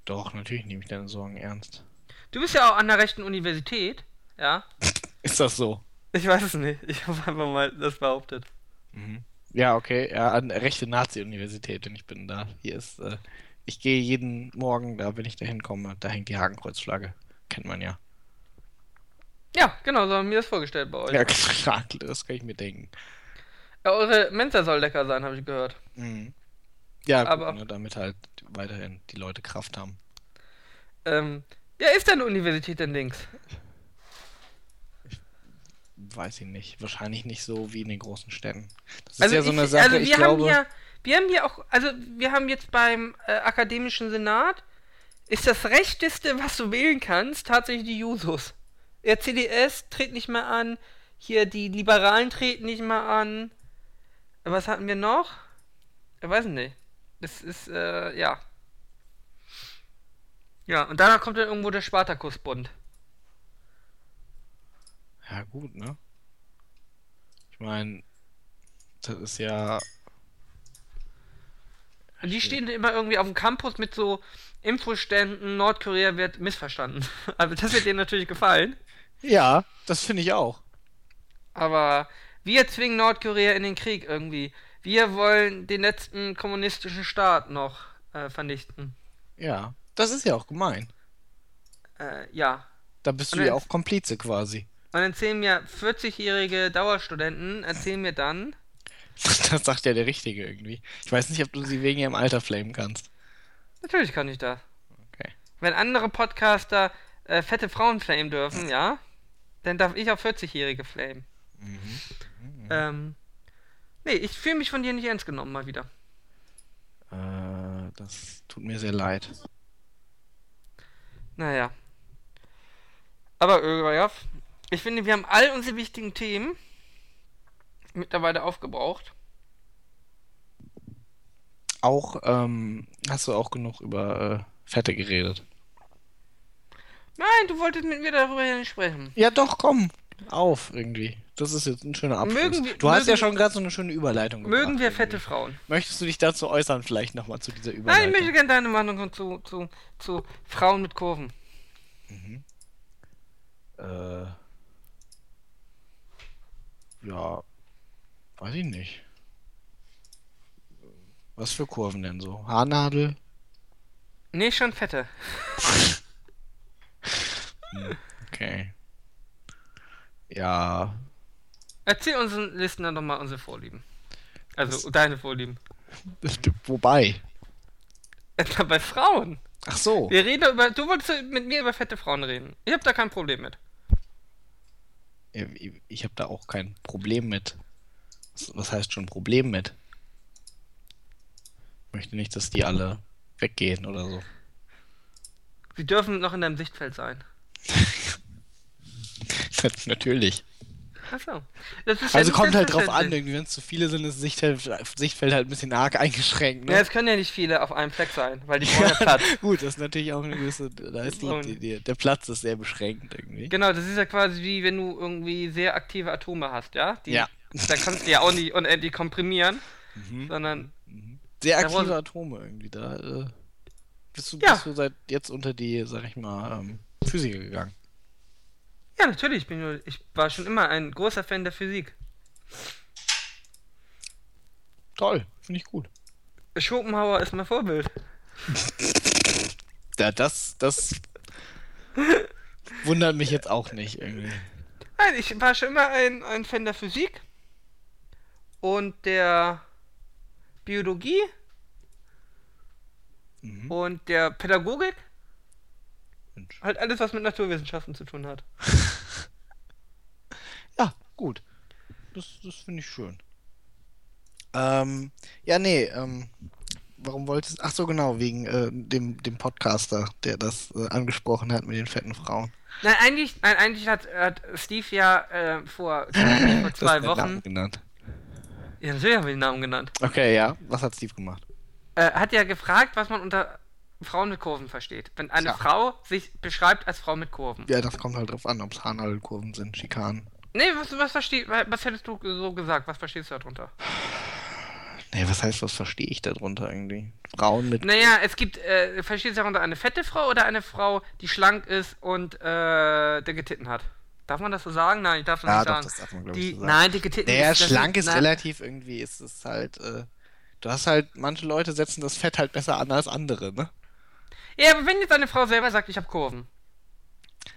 Doch, natürlich nehme ich deine Sorgen ernst. Du bist ja auch an der rechten Universität, ja? <laughs> Ist das so? Ich weiß es nicht. Ich habe einfach mal das behauptet. Mhm. Ja, okay. Ja, an der rechte Nazi-Universität, denn ich bin da. Hier ist, äh, ich gehe jeden Morgen da, wenn ich da hinkomme, da hängt die Hakenkreuzflagge. Kennt man ja. Ja, genau, so haben wir das vorgestellt bei euch. Ja, <laughs> klar, das kann ich mir denken. Ja, eure Mensa soll lecker sein, habe ich gehört. Mhm. Ja, gut, Aber- ne, damit halt weiterhin die Leute Kraft haben. Ähm, ja, ist deine Universität denn links? Weiß ich nicht. Wahrscheinlich nicht so wie in den großen Städten. Das ist Also, ja so ich, eine Sache, also ich wir glaube. haben hier, wir haben hier auch, also wir haben jetzt beim äh, akademischen Senat ist das rechteste, was du wählen kannst, tatsächlich die Jusos. Der CDS tritt nicht mehr an, hier die Liberalen treten nicht mehr an. Was hatten wir noch? Ich weiß nicht. Das ist, äh, ja. Ja, und danach kommt dann irgendwo der Spartakusbund. Ja, gut, ne? Ich meine, das ist ja. Und die stehen immer irgendwie auf dem Campus mit so Infoständen, Nordkorea wird missverstanden. Aber <laughs> das wird denen natürlich gefallen. Ja, das finde ich auch. Aber wir zwingen Nordkorea in den Krieg irgendwie. Wir wollen den letzten kommunistischen Staat noch äh, vernichten. Ja, das ist ja auch gemein. Äh, ja. Da bist du Und ja jetzt- auch Komplize quasi. Und erzählen mir 40-jährige Dauerstudenten, erzählen mir dann, <laughs> Das sagt ja der Richtige irgendwie. Ich weiß nicht, ob du sie wegen ihrem Alter flamen kannst. Natürlich kann ich das. Okay. Wenn andere Podcaster äh, fette Frauen flamen dürfen, ja, dann darf ich auch 40-jährige flamen. Ähm, nee, ich fühle mich von dir nicht ernst genommen mal wieder. Äh, das tut mir sehr leid. Naja. Aber Ögajov, ich finde, wir haben all unsere wichtigen Themen mittlerweile aufgebraucht. Auch, ähm, hast du auch genug über äh, Fette geredet? Nein, du wolltest mit mir darüber nicht sprechen. Ja, doch, komm. Auf, irgendwie. Das ist jetzt ein schöner Abschluss. Mögen wir- du hast ja mögen- schon gerade so eine schöne Überleitung Mögen gebracht, wir irgendwie. fette Frauen? Möchtest du dich dazu äußern, vielleicht nochmal zu dieser Nein, Überleitung? ich möchte gerne deine Meinung zu, zu, zu Frauen mit Kurven. Äh, ja, weiß ich nicht. Was für Kurven denn so? Haarnadel? Nee, schon fette. Okay. Ja, Erzähl unseren Listenern doch mal unsere Vorlieben. Also deine Vorlieben. <laughs> wobei? Etwa bei Frauen. Ach so. Wir reden über. Du wolltest mit mir über fette Frauen reden. Ich habe da kein Problem mit. Ich, habe da auch kein Problem mit. Was heißt schon Problem mit? Ich möchte nicht, dass die alle weggehen oder so. Sie dürfen noch in deinem Sichtfeld sein. <laughs> Natürlich. Achso. Ja Also nicht kommt halt drauf an, irgendwie, wenn es zu viele sind, ist das Sichtfeld, Sichtfeld halt ein bisschen arg eingeschränkt. Ne? Ja, es können ja nicht viele auf einem Fleck sein, weil die brauchen <laughs> ja Platz. <laughs> Gut, das ist natürlich auch eine gewisse, da ist die, die, die, der Platz ist sehr beschränkt irgendwie. Genau, das ist ja quasi wie wenn du irgendwie sehr aktive Atome hast, ja? Die, Ja. Dann kannst du ja auch nicht unendlich komprimieren, Mhm. sondern. Sehr aktive wurde- Atome irgendwie, da äh, bist, du, Ja. bist du seit jetzt unter die, sag ich mal, ähm, Physiker gegangen. Ja, natürlich, ich, bin, nur- ich war schon immer ein großer Fan der Physik. Toll, finde ich gut. Schopenhauer ist mein Vorbild. Ja, das, das <laughs> wundert mich jetzt auch nicht irgendwie. Nein, ich war schon immer ein, ein Fan der Physik und der Biologie Mhm. und der Pädagogik. Mensch. Halt alles, was mit Naturwissenschaften zu tun hat. <laughs> Ja, gut. Das, das finde ich schön. Ähm, ja, nee, ähm, warum wolltest Ach so, genau, wegen äh, dem, dem Podcaster, der das äh, angesprochen hat mit den fetten Frauen. Nein, eigentlich, nein, eigentlich hat, hat Steve ja äh, vor, <laughs> vor Du zwei Wochen. genannt. Ja, natürlich haben wir den Namen genannt. Okay, ja. Was hat Steve gemacht? Äh, hat ja gefragt, was man unter Frauen mit Kurven versteht. Wenn eine Ja. Frau sich beschreibt als Frau mit Kurven. Ja, das kommt halt drauf an, ob es Haarnadelkurven sind, Schikanen. Nee, was, was, versteh, was hättest du so gesagt? Was verstehst du darunter? Nee, was heißt, was verstehe ich darunter irgendwie? Frauen mit. Naja, es gibt, äh, verstehst du darunter eine fette Frau oder eine Frau, die schlank ist und äh, dicke Titten hat? Darf man das so sagen? Nein, ich darf das ja, nicht doch, sagen. das darf man, die, ich, so sagen. Nein, dicke Titten. Naja, das schlank ist nein. relativ irgendwie, ist es halt, äh, du hast halt, manche Leute setzen das Fett halt besser an als andere, ne? Ja, aber wenn jetzt eine Frau selber sagt, ich habe Kurven.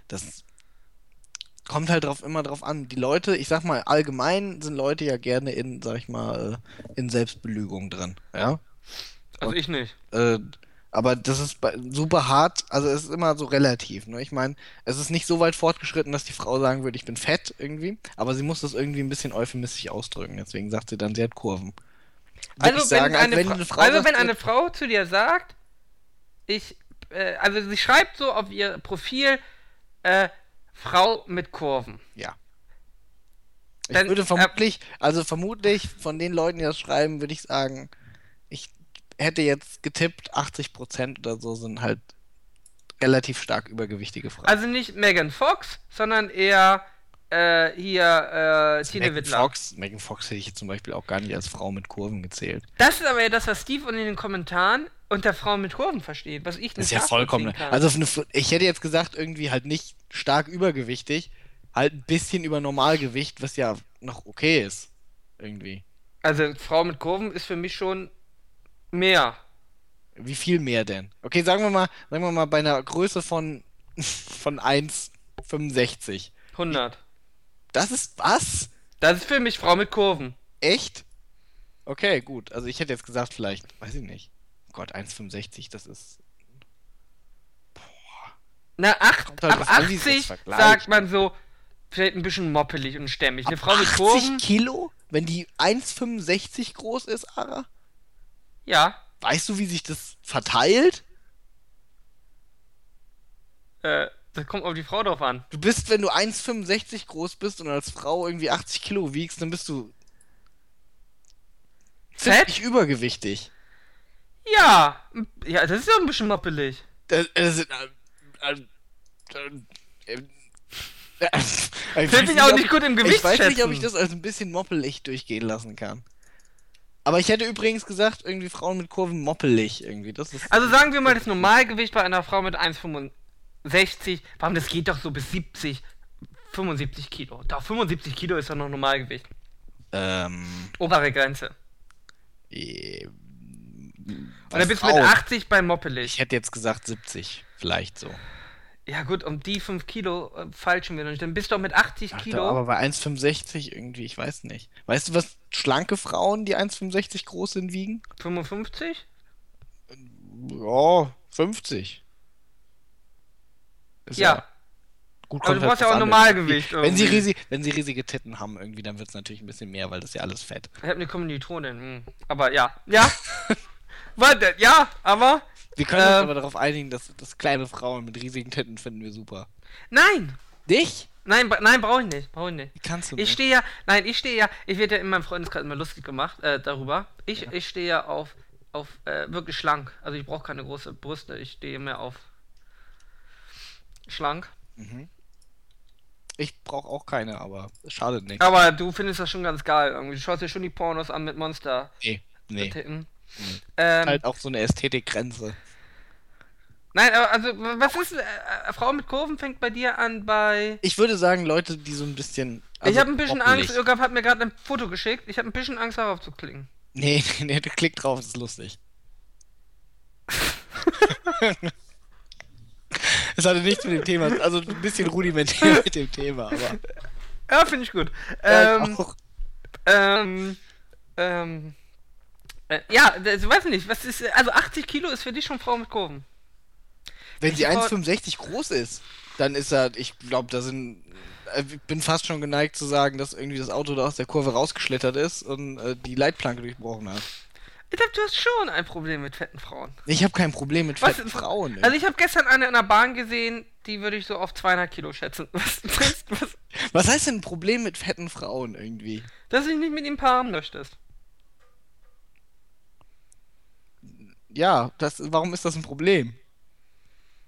Das kommt halt drauf, immer drauf an. Die Leute, ich sag mal, allgemein sind Leute ja gerne in, sag ich mal, äh, in Selbstbelügung drin, ja? Also ich nicht. Äh, aber das ist super hart, also es ist immer so relativ. Ne? Ich meine, es ist nicht so weit fortgeschritten, dass die Frau sagen würde, ich bin fett irgendwie, aber sie muss das irgendwie ein bisschen euphemistisch ausdrücken. Deswegen sagt sie dann, sie hat Kurven. Würde Also, wenn, sagen, eine, wenn eine Frau also sagt, wenn eine Frau zu dir sagt, ich, äh, also sie schreibt so auf ihr Profil, äh, Frau mit Kurven. Ja. Ich Dann, würde äh, vermutlich, also vermutlich von den Leuten, die das schreiben, würde ich sagen, hätte jetzt getippt, 80% oder so sind halt relativ stark übergewichtige Frauen. Also nicht Megan Fox, sondern eher äh, hier äh, Tine Megan Wittler. Fox, Megan Fox hätte ich jetzt zum Beispiel auch gar nicht als Frau mit Kurven gezählt. Das ist aber ja das, was Steve in den Kommentaren unter Frauen mit Kurven versteht, was ich Das ist nicht ja vollkommen. Also eine ich hätte jetzt gesagt, irgendwie halt nicht stark übergewichtig, halt ein bisschen über Normalgewicht, was ja noch okay ist. Irgendwie. also Frau mit Kurven ist für mich schon mehr. Wie viel mehr denn? Okay, sagen wir mal, sagen wir mal bei einer Größe von, <laughs> von 1,65. 100. Das ist was? Das ist für mich Frau mit Kurven. Echt? Okay, gut. Also ich hätte jetzt gesagt, vielleicht, weiß ich nicht. Oh Gott, 1,65, das ist. Na, acht, halt ab drauf an, wie sie das 80 vergleicht. sagt man so, vielleicht ein bisschen moppelig und stämmig. Eine Frau mit 80 Kurven, Kilo? Wenn die 1,65 groß ist, Ara? Ja. Weißt du, wie sich das verteilt? Äh, das kommt auf die Frau drauf an. Du bist, wenn du 1,65 groß bist und als Frau irgendwie 80 Kilo wiegst, dann bist du Fett? ziemlich übergewichtig. Ja, ja, das ist ja ein bisschen moppelig. Das, das, äh, äh, äh, äh, ich Finde ich auch nicht gut im Ich weiß nicht, ob ich das als ein bisschen moppelig durchgehen lassen kann. Aber ich hätte übrigens gesagt, irgendwie Frauen mit Kurven moppelig irgendwie. Das ist. Also sagen wir mal, das Normalgewicht bei einer Frau mit 1,65, warum das geht doch so bis 70, 75 Kilo. Doch, 75 Kilo ist doch noch Normalgewicht. ähm. Obere Grenze. äh, dann bist du mit Frauen. 80 bei moppelig. Ich hätte jetzt gesagt 70, vielleicht so. Ja gut, um die 5 Kilo äh, falschen wir noch nicht. Dann bist du auch mit 80 Ach, Kilo. Aber bei 1,65 irgendwie, ich weiß nicht. Weißt du, was schlanke Frauen, die 1,65 groß sind, wiegen? 55? Ja, 50. Ist Ja. Gut, Aber du kommt brauchst ja auch Normalgewicht Wenn sie, riesig, wenn sie riesige Titten haben, irgendwie, dann wird es natürlich ein bisschen mehr, weil das ist ja alles Fett. Ich hab eine Kommilitonin. hm. Aber ja. Ja. <laughs> Warte, ja, aber. Wir können uns Ähm. aber darauf einigen, dass, dass kleine Frauen mit riesigen Titten finden wir super. Nein! Dich? Nein, nein, brauche ich nicht. Brauche ich nicht. Kannst du Ich nicht? stehe ja, nein, ich stehe ja, ich werde ja in meinem Freundeskreis immer lustig gemacht äh, darüber. Ich, ich stehe ja auf, auf äh, wirklich schlank. Also ich brauche keine große Brüste, ich stehe mehr auf schlank. Ich brauche auch keine, aber schadet nicht. Aber du findest das schon ganz geil. Irgendwie. Du schaust dir schon die Pornos an mit Monster Nee, nee. Nee. Ähm, Halt auch so eine Ästhetikgrenze. Nein, aber also was ist äh, äh, Frau mit Kurven fängt bei dir an bei Ich würde sagen, Leute, die so ein bisschen. Ich also habe ein bisschen. Angst, Irgaf hat mir gerade ein Foto geschickt. Ich habe ein bisschen Angst darauf zu klicken. Nee, <laughs> nee, nee, klick drauf, das ist lustig. <laughs> Es hatte nichts mit dem Thema, also ein bisschen rudimentär mit dem Thema, aber. <laughs> Ja, finde ich gut. Ja, Ähm, ich auch. Ähm, ähm, äh, ja, das weiß ich nicht, was ist, also 80 Kilo ist für dich schon Frau mit Kurven. Wenn sie ich brauch- 1,65 groß ist, dann ist er, ich glaube, da sind. äh, Ich bin fast schon geneigt zu sagen, dass irgendwie das Auto da aus der Kurve rausgeschlittert ist und äh, die Leitplanke durchbrochen hat. Ich glaube, du hast schon ein Problem mit fetten Frauen. Ich habe kein Problem mit Was- fetten Frauen. Also ich habe gestern eine in der Bahn gesehen, die würde ich so auf 200 Kilo schätzen. <laughs> Was, was, was, heißt denn ein Problem mit fetten Frauen irgendwie? dass ich nicht mit ihm paaren möchtest. Ja, das, warum ist das ein Problem?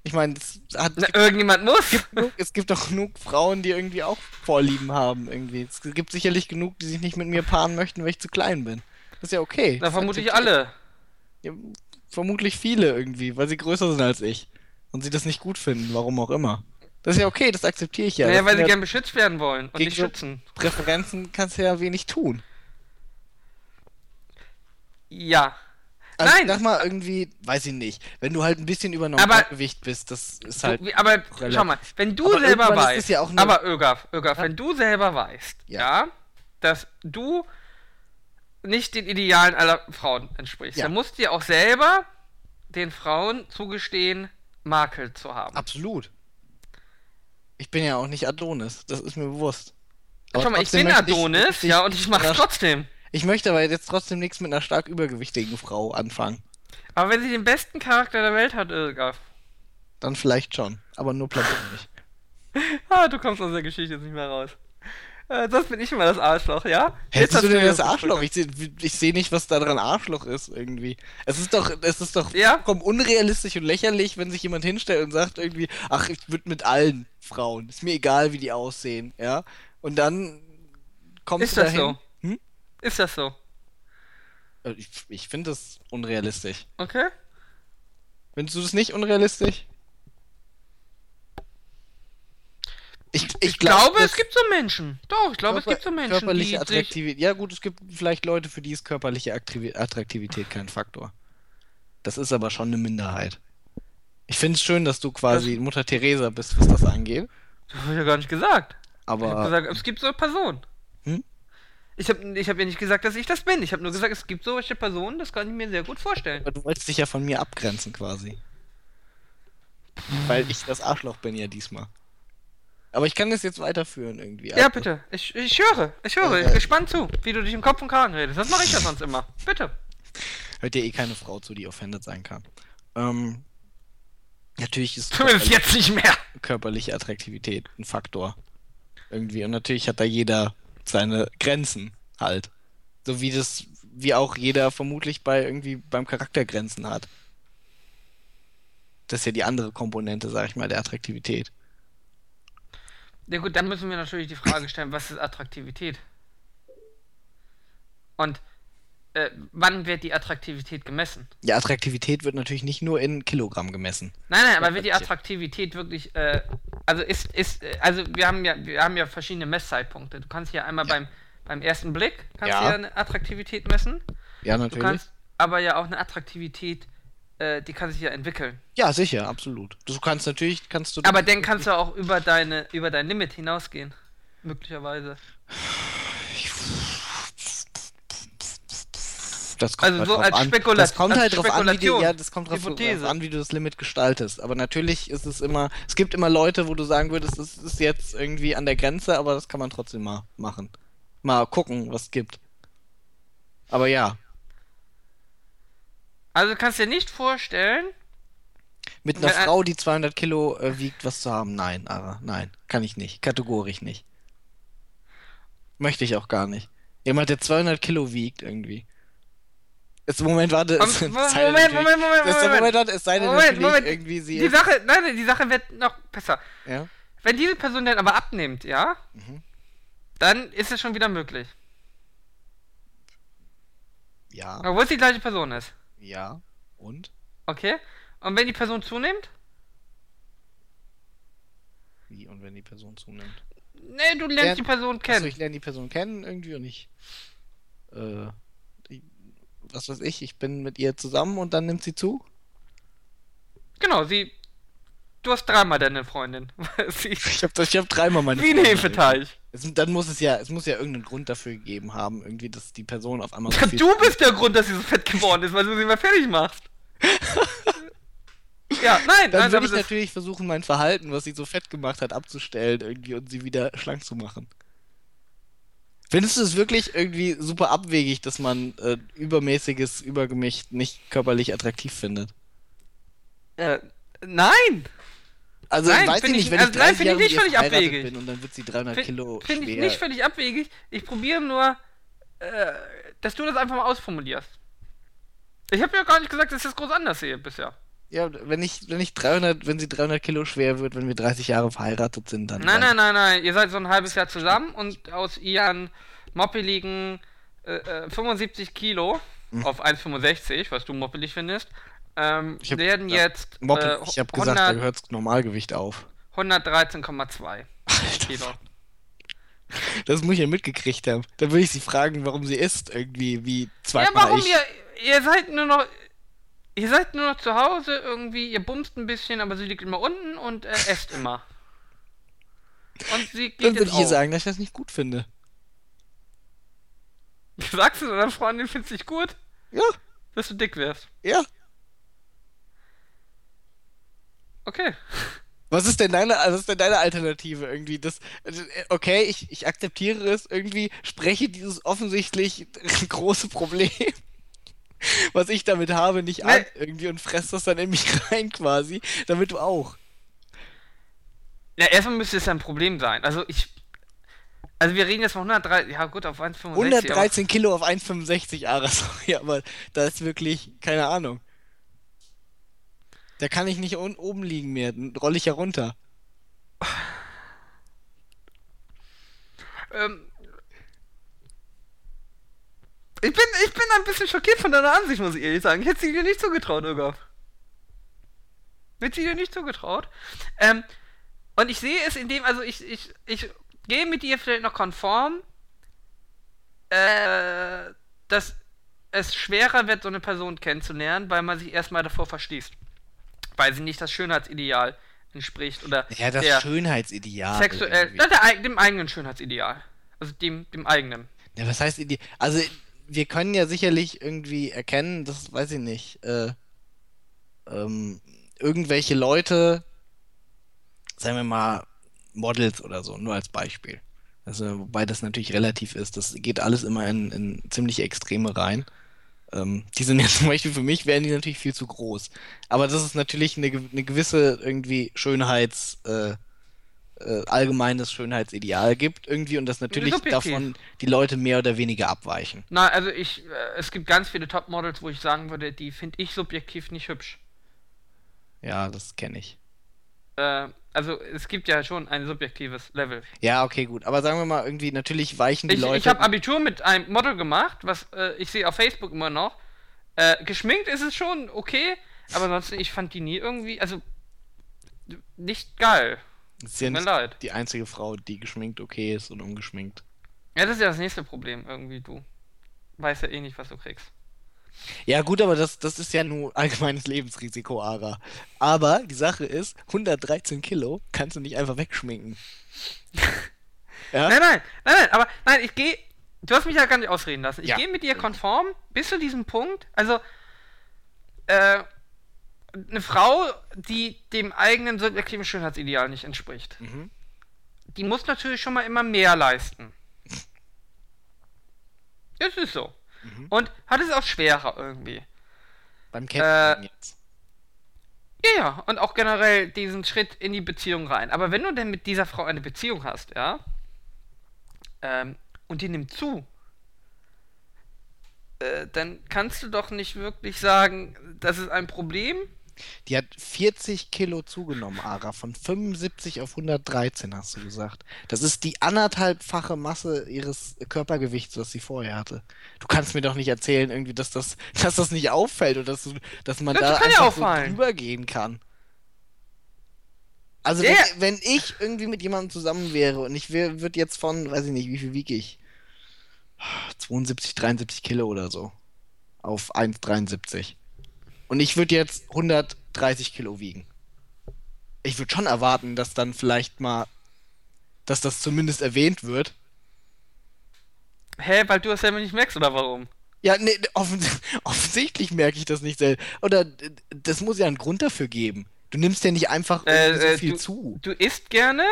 Ich meine, es, hat, Na, irgendjemand muss. gibt genug, es gibt doch genug Frauen, die irgendwie auch Vorlieben haben. Irgendwie. Es gibt sicherlich genug, die sich nicht mit mir paaren möchten, weil ich zu klein bin. Das ist ja okay. Na, vermutlich alle. Ja, vermutlich viele irgendwie, weil sie größer sind als ich. Und sie das nicht gut finden, warum auch immer. Das ist ja okay, das akzeptiere ich ja. naja, weil sie ja gern beschützt werden wollen und nicht schützen. Präferenzen kannst du ja wenig tun. Ja. Also Nein. sag mal irgendwie, weiß ich nicht, wenn du halt ein bisschen über Normalgewicht bist, das ist halt. Du, aber relativ. schau mal, wenn du Aber selber weißt, es ja auch eine- aber Ögaf, Ögaf, Ja. wenn du selber weißt, Ja. ja. dass du nicht den Idealen aller Frauen entsprichst, dann musst du dir auch selber den Frauen zugestehen, Makel zu haben. Absolut. Ich bin ja auch nicht Adonis, das ist mir bewusst. Aber schau mal, ich bin Adonis, möchte ja, und ich mach's einer- trotzdem. Ich möchte aber jetzt trotzdem nichts mit einer stark übergewichtigen Frau anfangen. Aber wenn sie den besten Charakter der Welt hat, Ögaf. Dann vielleicht schon, aber nur platonisch. <laughs> Ah, du kommst aus der Geschichte jetzt nicht mehr raus. Äh, sonst bin ich immer das Arschloch, ja? Hättest hast du denn das das Arschloch? Ich sehe seh nicht, was da dran Arschloch ist irgendwie. Es ist doch, es ist doch Ja? vollkommen unrealistisch und lächerlich, wenn sich jemand hinstellt und sagt irgendwie, ach, ich würde mit allen Frauen, ist mir egal, wie die aussehen, ja. Und dann kommst Ist du das dahin. so? Ist das so? Äh, Ich, ich finde das unrealistisch. Okay? Findest du das nicht unrealistisch? Ich, ich, Ich glaube, dass es gibt so Menschen. Doch, ich glaube, es gibt so Menschen, die körperliche. Attraktivität. Ja, gut, es gibt vielleicht Leute, für die ist körperliche Aktivi- Attraktivität kein Faktor. Das ist aber schon eine Minderheit. Ich finde es schön, dass du quasi Mutter Teresa bist, was das angeht. Das habe ich ja gar nicht gesagt. Aber gesagt, es gibt so Personen. Ich habe ich hab ja nicht gesagt, dass ich das bin. Ich habe nur gesagt, es gibt solche Personen, das kann ich mir sehr gut vorstellen. du wolltest dich ja von mir abgrenzen quasi. Weil ich das Arschloch bin ja diesmal. Aber ich kann das jetzt weiterführen irgendwie. Ja, Also, bitte. Ich, ich höre. Ich höre. Okay. Ich gespannt zu, wie du dich im Kopf und Kragen redest. Das mache ich ja sonst immer. Bitte. Hört ja eh keine Frau zu, die offended sein kann. Ähm, natürlich ist Zumindest jetzt nicht mehr. körperliche Attraktivität ein Faktor. Irgendwie. Und natürlich hat da jeder seine Grenzen halt. So wie das, wie auch jeder vermutlich bei irgendwie beim Charakter Grenzen hat. Das ist ja die andere Komponente, sag ich mal, der Attraktivität. Ja gut, dann müssen wir natürlich die Frage stellen, was ist Attraktivität? Und äh, wann wird die Attraktivität gemessen? Ja, Attraktivität wird natürlich nicht nur in Kilogramm gemessen. Nein, nein, aber wird die Attraktiv- Attraktivität wirklich, äh, also ist, ist, äh, also wir haben ja, wir haben ja verschiedene Messzeitpunkte. Du kannst ja einmal Ja. beim, beim ersten Blick, kannst Ja. du eine Attraktivität messen. Ja, Du natürlich. kannst aber ja auch eine Attraktivität, äh, die kann sich ja entwickeln. Ja, sicher, absolut. Du kannst natürlich, kannst du. Aber dann kannst du auch über deine, über dein Limit hinausgehen. Möglicherweise. <sighs> Das kommt Also halt so drauf als an. Das kommt als halt drauf an, wie du, Spekulation. ja, das kommt drauf, an, wie du das Limit gestaltest. Aber natürlich ist es immer, es gibt immer Leute, wo du sagen würdest, es ist jetzt irgendwie an der Grenze, aber das kann man trotzdem mal machen. Mal gucken, was es gibt. Aber ja, Also du kannst dir nicht vorstellen, mit einer Wenn ein- Frau, die 200 Kilo äh, wiegt, was zu haben, nein, aber nein, kann ich nicht, kategorisch nicht. Möchte ich auch gar nicht. Jemand, der 200 Kilo wiegt, irgendwie. Jetzt, Moment, warte. Es denn Moment, natürlich- Moment, Moment, es- Moment. Moment, warte, es sei denn Moment, Moment. irgendwie sie die Sache, nein, die Sache wird noch besser. Ja? Wenn diese Person dann aber abnimmt, ja, Mhm. dann ist es schon wieder möglich. Ja, Obwohl es die gleiche Person ist. ja. Und? Okay? Und wenn die Person zunimmt? Wie und wenn die Person zunimmt? Nee, du lernst Ja, die Person kennen. ich lerne die Person kennen irgendwie und ich, äh, was weiß ich, ich bin mit ihr zusammen und dann nimmt sie zu? Genau, sie. Du hast dreimal deine Freundin. <laughs> sie, Ich habe ich hab dreimal meine wie ein Hefeteig. Es, dann muss es ja, es muss ja irgendeinen Grund dafür gegeben haben, irgendwie, dass die Person auf einmal so du bist der Grund, dass sie so fett geworden ist, weil du sie mal fertig machst. <laughs> ja, nein, Dann nein, würde aber ich natürlich versuchen, mein Verhalten, was sie so fett gemacht hat, abzustellen irgendwie und sie wieder schlank zu machen. Findest du es wirklich irgendwie super abwegig, dass man äh, übermäßiges Übergewicht nicht körperlich attraktiv findet? äh, nein! Also Nein, weiß ich find nicht, ich- wenn also ich nein, 30 find ich nicht völlig abwegig. bin und dann wird sie 300 Kilo Finde ich nicht völlig abwegig. Ich probiere nur, äh, dass du das einfach mal ausformulierst. Ich habe ja gar nicht gesagt, dass ich das groß anders sehe bisher. Ja, wenn ich, wenn ich 300, wenn sie 300 Kilo schwer wird, wenn wir 30 Jahre verheiratet sind, dann. Nein, nein, nein, nein. Ihr seid so ein halbes Jahr zusammen und aus ihren moppeligen äh, äh, 75 Kilo Mhm. auf 1,65, was du moppelig findest, ähm, Ich hab- werden ja, jetzt Moppel, äh, ich habe gesagt, da 100 gehört das Normalgewicht auf. 113,2 Alter, Kilo. das muss ich ja mitgekriegt haben. Dann würde ich sie fragen, warum sie isst, irgendwie wie Ja, zweimal warum ich. ihr, ihr seid nur noch, ihr seid nur noch zu Hause irgendwie, ihr bumst ein bisschen, aber sie liegt immer unten und äh, esst immer. Und sie Dann geht würde jetzt ich ihr sagen, dass ich das nicht gut finde. <laughs> Sagst du deiner Freundin, findest dich gut, Ja, dass du dick wirst? ja. Okay. Was ist denn deine, was ist denn deine Alternative irgendwie? Das, okay, ich, ich akzeptiere es irgendwie, spreche dieses offensichtlich <laughs> große Problem, was ich damit habe, nicht an Nee. irgendwie und fress das dann in mich <laughs> rein quasi, damit du auch. Ja, erstmal müsste es ein Problem sein. Also ich. Also wir reden jetzt von 103, ja gut, auf 1,65. aber- 113 Kilo auf 1,65 Ara, <laughs> sorry, aber da ist wirklich, keine Ahnung. Da kann ich nicht oben liegen mehr, dann rolle ich ja runter. Ähm, ich, bin, ich bin ein bisschen schockiert von deiner Ansicht, muss ich ehrlich sagen. Ich hätte sie dir nicht zugetraut, Irga. Hätte sie dir nicht zugetraut. Ähm, und ich sehe es in dem, also ich, ich, ich gehe mit dir vielleicht noch konform, äh, dass es schwerer wird, so eine Person kennenzulernen, weil man sich erstmal davor verschließt. Weil sie nicht das Schönheitsideal entspricht oder Ja, das Schönheitsideal. sexuell, na, der, dem eigenen Schönheitsideal. Also dem, dem eigenen. Ja, was heißt Ide Also, wir können ja sicherlich irgendwie erkennen, das weiß ich nicht, äh, ähm, irgendwelche Leute, sagen wir mal, Models oder so, nur als Beispiel. Also, wobei das natürlich relativ ist, das geht alles immer in, in ziemliche Extreme rein. Ähm, die sind ja <laughs> zum Beispiel für mich, wären die natürlich viel zu groß. Aber das ist natürlich eine, eine gewisse irgendwie Schönheits, äh, äh, allgemeines Schönheitsideal gibt irgendwie und dass natürlich Subjektiv. davon die Leute mehr oder weniger abweichen. Na, also ich, äh, es gibt ganz viele Topmodels, wo ich sagen würde, die finde ich subjektiv nicht hübsch. Ja, das kenne ich. Äh, also es gibt ja schon ein subjektives Level. Ja, okay, gut. Aber sagen wir mal, irgendwie, natürlich weichen die Ich, Leute. ich habe Abitur mit einem Model gemacht, was äh, ich sehe auf Facebook immer noch. Äh, geschminkt ist es schon okay, aber ansonsten, ich fand die nie irgendwie, also nicht geil. Das ist ja mir leid. die einzige Frau, die geschminkt okay ist und ungeschminkt. Ja, das ist ja das nächste Problem irgendwie, du. Weißt ja eh nicht, was du kriegst. Ja, gut, aber das, das ist ja nur <laughs> allgemeines Lebensrisiko, Ara. Aber die Sache ist, 113 Kilo kannst du nicht einfach wegschminken. <laughs> ja? Nein, nein, nein, nein, aber nein, ich gehe. Du hast mich ja gar nicht ausreden lassen. Ich Ja. gehe mit dir konform bis zu diesem Punkt. Also, äh, eine Frau, die dem eigenen subjektiven Schönheitsideal nicht entspricht, Mhm. die muss natürlich schon mal immer mehr leisten. Das ist so. Mhm. Und hat es auch schwerer irgendwie. Beim Kennenlernen Äh, jetzt. Ja, ja, und auch generell diesen Schritt in die Beziehung rein. Aber wenn du denn mit dieser Frau eine Beziehung hast, ja, ähm, und die nimmt zu, äh, dann kannst du doch nicht wirklich sagen, das ist ein Problem. Die hat 40 Kilo zugenommen, Ara. Von 75 auf 113, hast du gesagt. Das ist die anderthalbfache Masse ihres Körpergewichts, was sie vorher hatte. Du kannst mir doch nicht erzählen, irgendwie, dass das, <laughs> dass das nicht auffällt oder dass, du, dass man Das da kann ja einfach so drüber gehen kann. Also, Ja, wenn, wenn ich irgendwie mit jemandem zusammen wäre und ich würde jetzt von, weiß ich nicht, wie viel wiege ich? 72, 73 Kilo oder so. Auf 1,73. Und ich würde jetzt 130 Kilo wiegen. Ich würde schon erwarten, dass dann vielleicht mal, dass das zumindest erwähnt wird. Hä, weil du es selber nicht merkst, oder warum? Ja, nee, offens <laughs> offensichtlich merke ich das nicht selbst. Oder das muss ja einen Grund dafür geben. Du nimmst ja nicht einfach Äh, irgendwie äh, so viel du, zu. du isst gerne?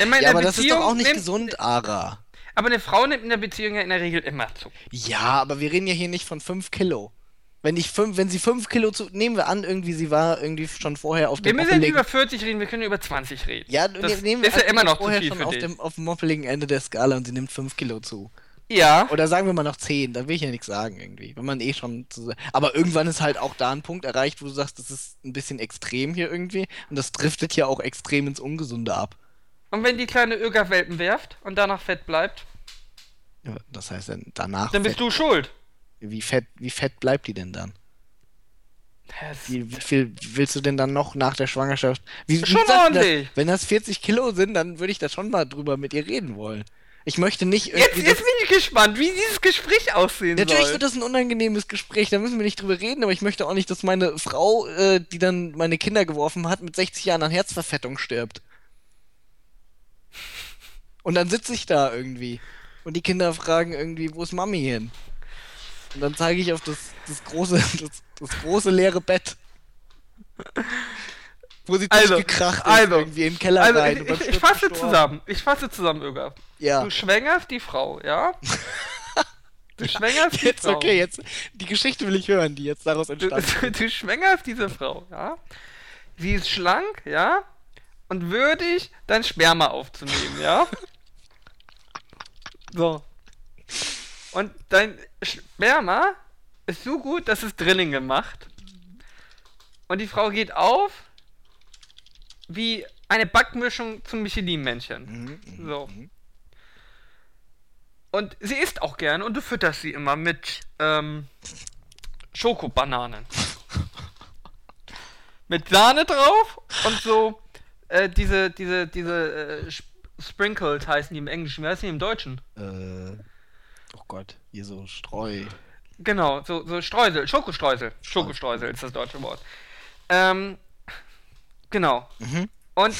In meiner Ja, aber das ist doch Beziehung auch nicht gesund, Ara. Aber eine Frau nimmt in der Beziehung ja in der Regel immer zu. Ja, aber wir reden ja hier nicht von 5 Kilo. Wenn ich fünf, wenn sie 5 Kilo zu. Nehmen wir an, irgendwie, sie war irgendwie schon vorher auf Wir dem müssen nicht moppeligen- über 40 reden, wir können über 20 reden. Ja, das ne- nehmen wir ist ja immer noch vorher schon auf dich. dem, auf dem moppeligen Ende der Skala und sie nimmt 5 Kilo zu. Ja. Oder sagen wir mal noch 10, dann will ich ja nichts sagen irgendwie. Wenn man eh schon zu, Aber irgendwann ist halt auch da ein Punkt erreicht, wo du sagst, das ist ein bisschen extrem hier irgendwie. Und das driftet ja auch extrem ins Ungesunde ab. Und wenn die kleine Öger-Welpen werft und danach fett bleibt, Ja, Das heißt dann danach. dann bist du schuld. Wie fett, wie fett bleibt die denn dann? Das- Wie, wie viel willst du denn dann noch nach der Schwangerschaft? Wie, wie Schon gesagt, ordentlich. Das, wenn das 40 Kilo sind, dann würde ich da schon mal drüber mit ihr reden wollen. Ich möchte nicht Jetzt, irgendwie. jetzt das- bin ich gespannt, wie dieses Gespräch aussehen Natürlich soll. wird das ein unangenehmes Gespräch, da müssen wir nicht drüber reden, aber ich möchte auch nicht, dass meine Frau, äh, die dann meine Kinder geworfen hat, mit 60 Jahren an Herzverfettung stirbt. Und dann sitze ich da irgendwie. Und die Kinder fragen irgendwie, wo ist Mami hin? Und dann zeige ich auf das, das große, <laughs> das, das große leere Bett. Wo sie Also, durchgekracht ist, also, irgendwie in den Keller Also, rein. ich, ich, ich fasse gestorben. zusammen. Ich fasse zusammen, Öger. Ja. Du schwängerst die Frau, ja? <laughs> Du schwängerst die Jetzt, Frau. okay, jetzt, die Geschichte will ich hören, die jetzt daraus entstanden ist. du, du schwängerst diese Frau, ja? Sie ist schlank, ja? Und würdig, dein Sperma aufzunehmen, ja? <laughs> So. Und dein Sperma ist so gut, dass es Drillinge macht. Und die Frau geht auf wie eine Backmischung zum Michelin-Männchen. Mhm, mhm, So. mhm. Und sie isst auch gern und du fütterst sie immer mit ähm, Schokobananen. <laughs> mit Sahne drauf und so äh, diese, diese, diese äh, Sprinkled heißen die im Englischen, wie heißen die im Deutschen? Äh, oh Gott, hier so Streu. Genau, so, so Streusel, Schokostreusel. Schokostreusel ist das deutsche Wort. Ähm, genau. Mhm. Und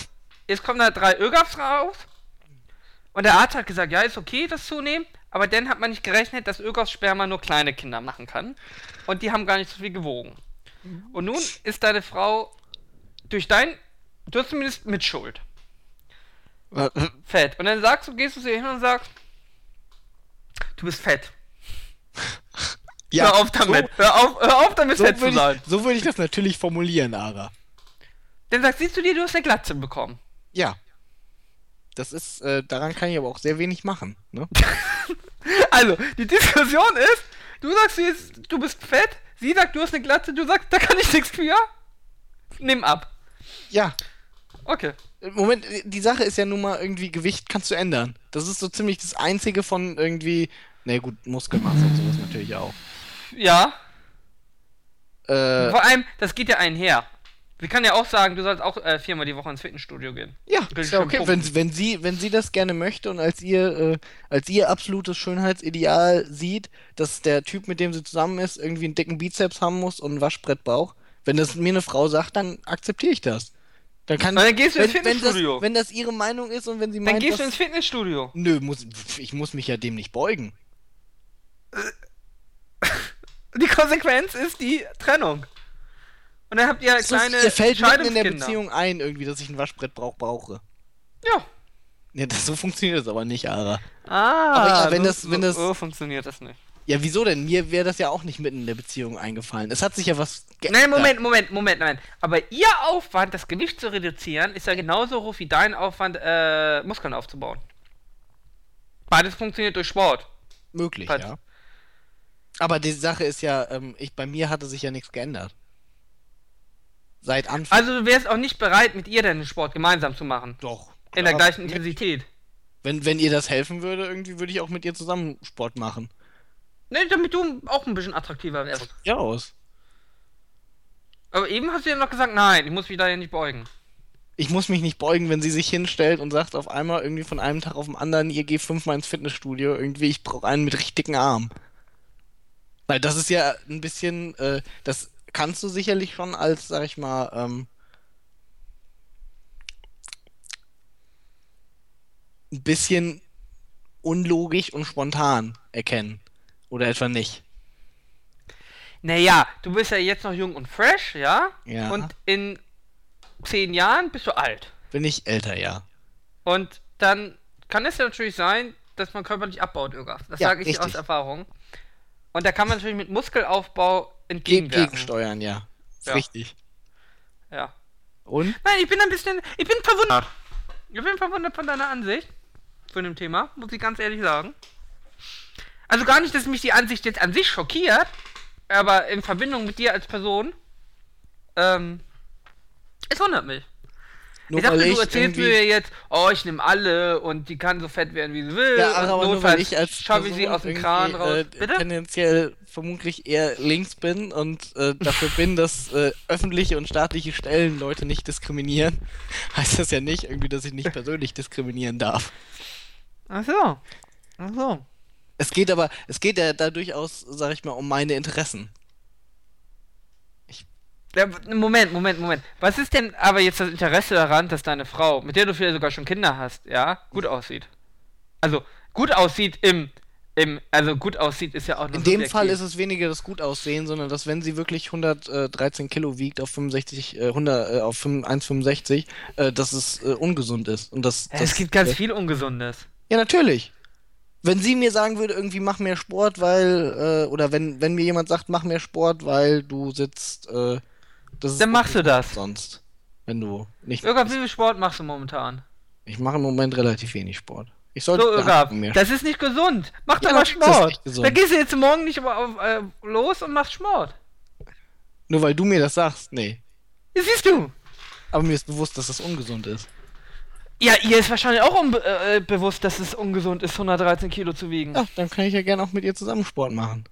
jetzt kommen da drei Ögaps raus. Und der Arzt hat gesagt, ja, ist okay, das zunehmen. Aber dann hat man nicht gerechnet, dass Ögafs Sperma nur kleine Kinder machen kann. Und die haben gar nicht so viel gewogen. Und nun ist deine Frau durch dein, du hast zumindest Mitschuld, fett. Und dann sagst du, gehst du zu ihr hin und sagst, du bist fett. hör auf damit. hör, auf, hör auf damit, So, fett so zu würde sein. ich, so würde ich das natürlich formulieren, Ara. Dann sagst siehst du dir, du hast eine Glatze bekommen. Ja. Das ist, äh, daran kann ich aber auch sehr wenig machen. Ne? <laughs> Also, die Diskussion ist, du sagst, sie ist, du bist fett, sie sagt, du hast eine Glatze, du sagst, da kann ich nichts für. Nimm ab. Ja. Okay. Moment, die Sache ist ja nun mal irgendwie, Gewicht kannst du ändern. Das ist so ziemlich das einzige von irgendwie, na gut, Muskelmasse und sowas natürlich auch. Ja. Äh, Vor allem, das geht ja einher. Sie kann ja auch sagen, du sollst auch äh, viermal die Woche ins Fitnessstudio gehen. ja, ist ja okay. Wenn, wenn, sie, wenn sie das gerne möchte und als ihr, äh, als ihr absolutes Schönheitsideal sieht, dass der Typ, mit dem sie zusammen ist, irgendwie einen dicken Bizeps haben muss und ein Waschbrett braucht, wenn das mir eine Frau sagt, dann akzeptiere ich das. Dann kann Na, dann gehst du ins wenn, wenn, Fitnessstudio. das, wenn das ihre Meinung ist und wenn sie Dann meint, gehst du ins Fitnessstudio. Nö, muss, ich muss mich ja dem nicht beugen. <laughs> Die Konsequenz ist die Trennung. Und dann habt ihr ist- kleine ihr fällt mitten in der. Beziehung ein, irgendwie, dass ich ein Waschbrett brauch, brauche. Ja. Ja, das, so funktioniert das aber nicht, Ara. Ah, Aber ja, wenn so, das- wenn so, das- so funktioniert das nicht. Ja, wieso denn? Mir wäre das ja auch nicht mitten in der Beziehung eingefallen. Es hat sich ja was Nein, Moment, Moment, Moment, nein. Aber ihr Aufwand, das Gewicht zu reduzieren, ist ja genauso hoch wie dein Aufwand, äh, Muskeln aufzubauen. Beides funktioniert durch Sport. Möglich, Pat- ja. Aber die Sache ist ja, ähm, ich, bei mir hatte sich ja nichts geändert. Seit Anfang. Also du wärst auch nicht bereit, mit ihr deinen Sport gemeinsam zu machen. doch. In der gleichen Intensität. Wenn, wenn ihr das helfen würde, irgendwie würde ich auch mit ihr zusammen Sport machen. Ne, damit du auch ein bisschen attraktiver wärst. Ja, aus. Aber eben hast du ja noch gesagt, nein, ich muss mich da ja nicht beugen. Ich muss mich nicht beugen, wenn sie sich hinstellt und sagt auf einmal irgendwie von einem Tag auf den anderen, ihr geht fünfmal ins Fitnessstudio, irgendwie, ich brauche einen mit richtigen Arm. Weil das ist ja ein bisschen, äh, das kannst du sicherlich schon als, sag ich mal, ähm, ein bisschen unlogisch und spontan erkennen. Oder etwa nicht. Naja, du bist ja jetzt noch jung und fresh, ja? Ja. Und in zehn Jahren bist du alt. Bin ich älter, ja. Und dann kann es ja natürlich sein, dass man körperlich abbaut, irgendwas. Das Ja, sage ich dir aus richtig. Erfahrung. Und da kann man natürlich mit Muskelaufbau Ge entgegenwirken. gegensteuern, ja. Ja. richtig. Ja. Und? Nein, ich bin ein bisschen, ich bin verwundert. Ich bin verwundert von deiner Ansicht von dem Thema, muss ich ganz ehrlich sagen. Also gar nicht, dass mich die Ansicht jetzt an sich schockiert, aber in Verbindung mit dir als Person, ähm, es wundert mich. Nur ich dachte, du erzählst mir jetzt, oh, ich nehme alle und die kann so fett werden, wie sie will. Ja, und aber nur weil ich als schaffe ich sie aus dem Kran irgendwie, raus. Äh, Bitte? tendenziell vermutlich eher links bin und äh, dafür bin, dass äh, öffentliche und staatliche Stellen Leute nicht diskriminieren, <laughs> heißt das ja nicht irgendwie, dass ich nicht persönlich diskriminieren darf. Ach so. Ach so. Es geht aber, es geht ja da durchaus, sag ich mal, um meine Interessen. Moment, Moment, Moment. Was ist denn aber jetzt das Interesse daran, dass deine Frau, mit der du vielleicht sogar schon Kinder hast, ja, gut aussieht? Also, gut aussieht im, im, also gut aussieht ist ja auch noch In dem Fall ist es weniger das Gutaussehen, sondern dass wenn sie wirklich 113 Kilo wiegt auf 65, äh, 100, äh, auf 5 1,65, äh, dass es äh, ungesund ist. Und das, das, es gibt ganz äh, viel Ungesundes. Ja, natürlich. Wenn sie mir sagen würde, irgendwie mach mehr Sport, weil, äh, oder wenn, wenn mir jemand sagt, mach mehr Sport, weil du sitzt, äh, das ist Dann machst du das. sonst. Wenn du nicht. Irgab, wie viel Sport machst du momentan? Ich mache im Moment relativ wenig Sport. Ich sollte So, mehr das ist nicht gesund. Mach Ja, doch mal das Sport. Dann gehst du jetzt morgen nicht auf, äh, los und machst Sport. Nur weil du mir das sagst, nee. Ja, siehst du. Aber mir ist bewusst, dass das ungesund ist. Ja, ihr ist wahrscheinlich auch unbe äh, bewusst, dass es ungesund ist, 113 Kilo zu wiegen. Ja, dann kann ich ja gerne auch mit ihr zusammen Sport machen.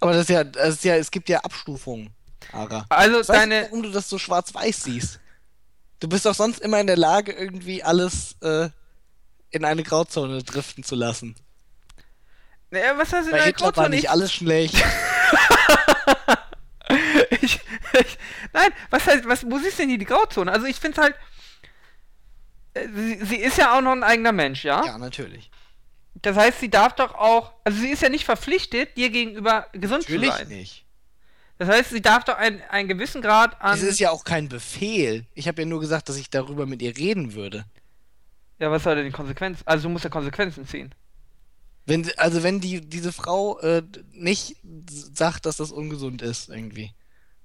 Aber das ist ja, das ist ja, es gibt ja Abstufungen, Ara. Also Ich weiß nicht, deine. warum du das so schwarz-weiß siehst. Du bist doch sonst immer in der Lage, irgendwie alles äh, in eine Grauzone driften zu lassen. Ja, was hast du Bei in der Hitler war Grauzone? nicht alles schlecht. <laughs> ich, ich, nein, was heißt, was, wo siehst du denn hier die Grauzone? Also ich finde halt, äh, sie, sie ist ja auch noch ein eigener Mensch, ja? ja, natürlich. Das heißt, sie darf doch auch, also sie ist ja nicht verpflichtet, dir gegenüber gesund zu Natürlich sein. nicht. Das heißt, sie darf doch ein, einen gewissen Grad an. Es ist ja auch kein Befehl. Ich habe ja nur gesagt, dass ich darüber mit ihr reden würde. ja, was soll denn die Konsequenz? Also du musst ja Konsequenzen ziehen. Wenn, also wenn die, diese Frau äh, nicht sagt, dass das ungesund ist, irgendwie.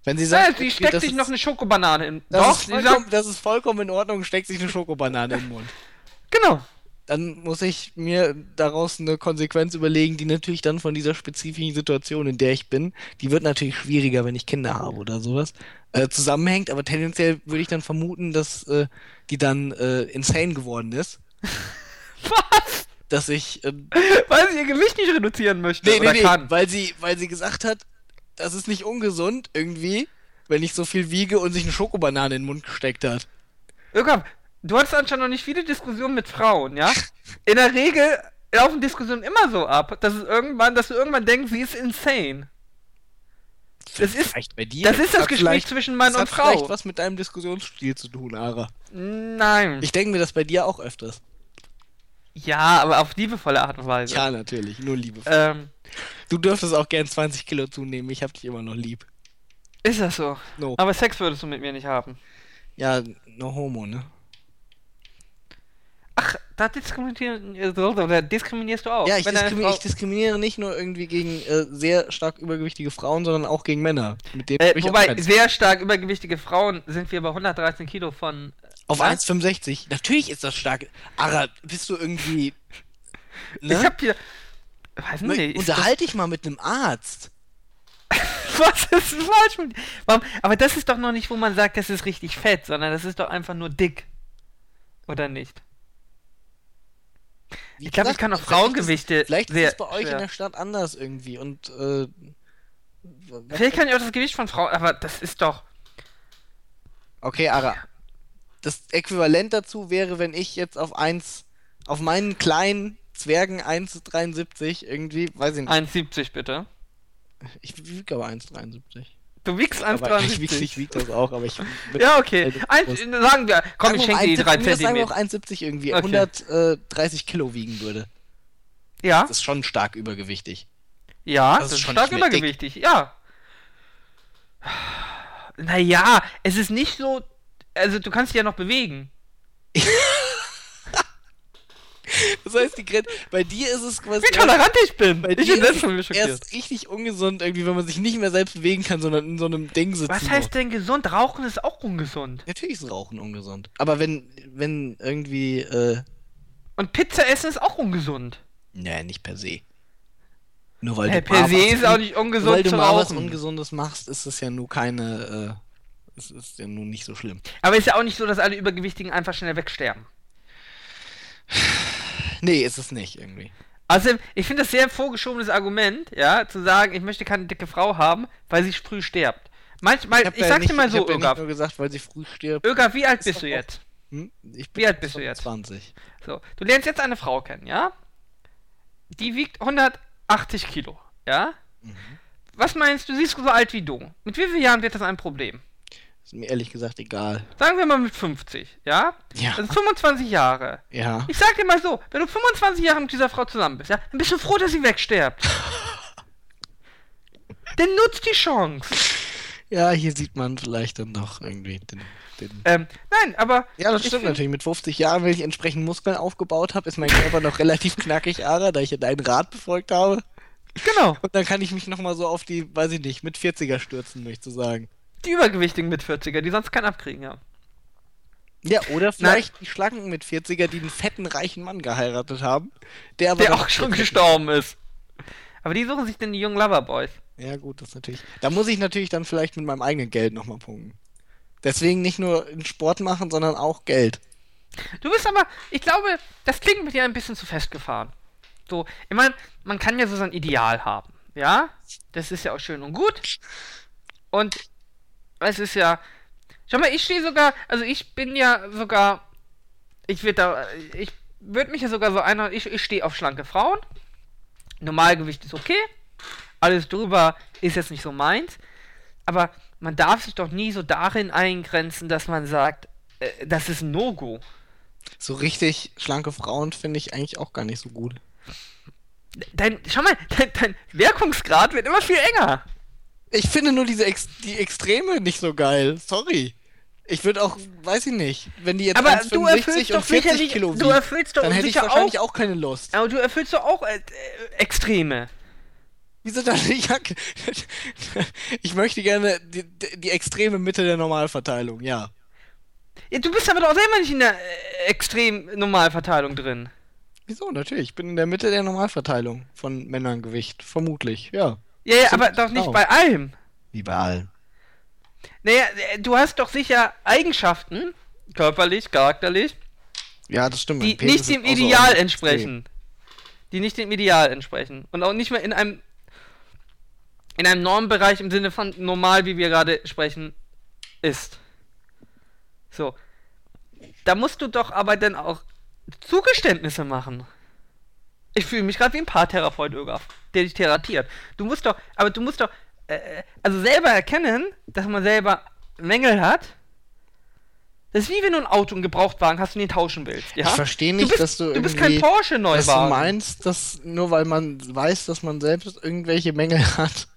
Wenn sie Ja, sagt, sie okay, steckt sich ist, noch eine Schokobanane in. das, Doch, ist sie sagt, das ist vollkommen in Ordnung, steckt sich eine Schokobanane in den Mund. <laughs> genau. Dann muss ich mir daraus eine Konsequenz überlegen, die natürlich dann von dieser spezifischen Situation, in der ich bin, die wird natürlich schwieriger, wenn ich Kinder habe oder sowas, äh, zusammenhängt, aber tendenziell würde ich dann vermuten, dass äh, die dann äh, insane geworden ist. <laughs> Was? Dass ich äh, Weil sie ihr Gewicht nicht reduzieren möchte Nee, oder nee, nee, kann. weil sie, weil sie gesagt hat, das ist nicht ungesund irgendwie, wenn ich so viel wiege und sich eine Schokobanane in den Mund gesteckt hat. Irgab, du hattest anscheinend noch nicht viele Diskussionen mit Frauen, ja? In der Regel laufen Diskussionen immer so ab, dass es irgendwann, dass du irgendwann denkst, sie ist insane. Das ist, Vielleicht bei dir. das ist das hat Gespräch vielleicht- zwischen Mann das und hat vielleicht Frau. was mit deinem Diskussionsstil zu tun, Ara. Nein. Ich denke mir das bei dir auch öfters. ja, aber auf liebevolle Art und Weise. Ja, natürlich, nur Liebe. Ähm, Du dürftest auch gern 20 Kilo zunehmen, ich hab dich immer noch lieb. ist das so? No. Aber Sex würdest du mit mir nicht haben. Ja, no homo, ne? Ach, da diskriminierst, du auch. Ja, ich, diskrimi ich diskriminiere nicht nur irgendwie gegen äh, sehr stark übergewichtige Frauen, sondern auch gegen Männer. Äh, ich wobei, sehr stark übergewichtige Frauen sind wir bei 113 Kilo von. Auf Was? 1,65. Natürlich ist das stark. Ara, bist du irgendwie. <laughs> Ich Ne? hab hier. Weiß nicht. ist das- Unterhalte dich mal mit einem Arzt. <laughs> Was ist denn falsch mit? Warum? Aber das ist doch noch nicht, wo man sagt, das ist richtig fett, sondern das ist doch einfach nur dick. Oder nicht? Wie Ich glaube, ich kann auch Frauengewichte Vielleicht ist es bei euch schwer. in der Stadt anders irgendwie und äh, Vielleicht kann ich auch das Gewicht von Frauen, aber das ist doch. okay, Ara. Das Äquivalent dazu wäre, wenn ich jetzt auf 1 auf meinen kleinen Zwergen 1,73 irgendwie, weiß ich nicht. 1,70 bitte. Ich wiege aber 1,73. Du wiegst Aber ich wiege 1,73. ich wieg das auch, aber ich Ja, okay. Eins, Brust. sagen wir, komm, ich schenke dir die mal 3 1,70 Sagen wir auch Zentimeter. 1,70 irgendwie, Okay. 130 Kilo wiegen würde. Ja, Das ist schon stark übergewichtig. ja, das das ist schon stark mehr dick. übergewichtig, ja. Naja, es ist nicht so. Also, du kannst dich ja noch bewegen. <laughs> Das heißt, die Grenze, bei dir ist es quasi Wie tolerant ich bin! bei ich dir ist es erst richtig ungesund, irgendwie, wenn man sich nicht mehr selbst bewegen kann, sondern in so einem Ding sitzt. Was heißt denn gesund? Rauchen ist auch ungesund. Natürlich ist Rauchen ungesund. Aber wenn, wenn irgendwie, äh, Und Pizza essen ist auch ungesund. naja, nicht per se. Nur weil Hey, du per mal se was- ist auch nicht ungesund weil du mal was. Ungesundes machst, ist es ja nur keine, äh, es ist ja nun nicht so schlimm. Aber ist ja auch nicht so, dass alle Übergewichtigen einfach schnell wegsterben. <sighs> Nee, ist es nicht irgendwie. Also, ich finde das sehr vorgeschobenes Argument, ja, zu sagen, ich möchte keine dicke Frau haben, weil sie früh stirbt. Manchmal, ich, ja sag nicht, dir mal ich so, ja nicht Ögaf. nur gesagt, weil sie früh stirbt. Ögaf, wie alt Ist bist du jetzt? Hm? Ich Wie alt bist du jetzt? 20. So, du lernst jetzt eine Frau kennen, ja? Die wiegt 180 Kilo, ja? Mhm. Was meinst du, sie ist so alt wie du? Mit wie vielen Jahren wird das ein Problem? Ist mir ehrlich gesagt egal. Sagen wir mal mit 50, ja? Ja. Das sind 25 Jahre. Ja. Ich sag dir mal so, wenn du 25 Jahre mit dieser Frau zusammen bist, ja, dann bist du froh, dass sie wegstirbt. <laughs> Dann nutzt die Chance. Ja, hier sieht man vielleicht dann noch irgendwie den. den Ähm, nein, aber. ja, das stimmt natürlich. Mit 50 Jahren, wenn ich entsprechend Muskeln aufgebaut habe, ist mein Körper noch <laughs> relativ knackig, Ara, da ich ja deinen Rat befolgt habe. Genau. Und dann kann ich mich nochmal so auf die, weiß ich nicht, mit 40er stürzen, möchte ich sagen. Die Übergewichtigen mit 40er, die sonst keinen abkriegen, ja. Ja, oder vielleicht die Schlanken mit 40er, die einen fetten, reichen Mann geheiratet haben. Der aber Der auch schon 40 gestorben ist. Aber die suchen sich denn die jungen Loverboys. Ja, gut, das natürlich. Da muss ich natürlich dann vielleicht mit meinem eigenen Geld nochmal punkten. Deswegen nicht nur in Sport machen, sondern auch Geld. Du bist aber, ich glaube, das klingt mit dir ein bisschen zu festgefahren. So, ich meine, man kann ja so sein Ideal haben, ja? Das ist ja auch schön und gut. Und es ist ja. Schau mal, ich stehe sogar, also ich bin ja sogar, ich würde da, ich würde mich ja sogar so einer, ich, ich stehe auf schlanke Frauen. Normalgewicht ist okay. Alles drüber ist jetzt nicht so meins. Aber man darf sich doch nie so darin eingrenzen, dass man sagt, äh, das ist ein No-Go. So richtig schlanke Frauen finde ich eigentlich auch gar nicht so gut. Dein, schau mal, <laughs> dein, dein Wirkungsgrad wird immer viel enger. Ich finde nur diese Ex die Extreme nicht so geil. Sorry. Ich würde auch, weiß ich nicht, wenn die jetzt Aber 1,65 du erfüllst und doch 40 sicherlich- Kilo du wiegt, erfüllst doch dann hätte ich wahrscheinlich auch- auch keine Lust. Aber du erfüllst doch auch äh, äh, Extreme. Wieso dann? <laughs> Ich, ich möchte gerne die, die extreme Mitte der Normalverteilung, ja. Ja, du bist aber doch selber nicht in der äh, extrem Normalverteilung drin. Wieso? Natürlich. Ich bin in der Mitte der Normalverteilung von Männerngewicht. Vermutlich, ja. Ja, ja, aber doch nicht bei allem. Wie bei allen. Naja, äh, du hast doch sicher Eigenschaften, körperlich, charakterlich, Ja, das stimmt. die nicht dem Ideal entsprechen. Die nicht dem Ideal entsprechen. Und auch nicht mehr in einem in einem Normbereich im Sinne von normal, wie wir gerade sprechen, ist. So. Da musst du doch aber dann auch Zugeständnisse machen. Ich fühle mich gerade wie ein Paartherapeut, Ögaf, der dich therapiert. Du musst doch, aber du musst doch, äh, also selber erkennen, dass man selber Mängel hat. Das ist wie wenn du ein Auto, einen Gebrauchtwagen hast und den tauschen willst. Ja? Ich verstehe nicht, du bist, dass du Du bist kein Porsche Dass du Neuwagen. meinst, dass nur weil man weiß, dass man selbst irgendwelche Mängel <laughs> hat,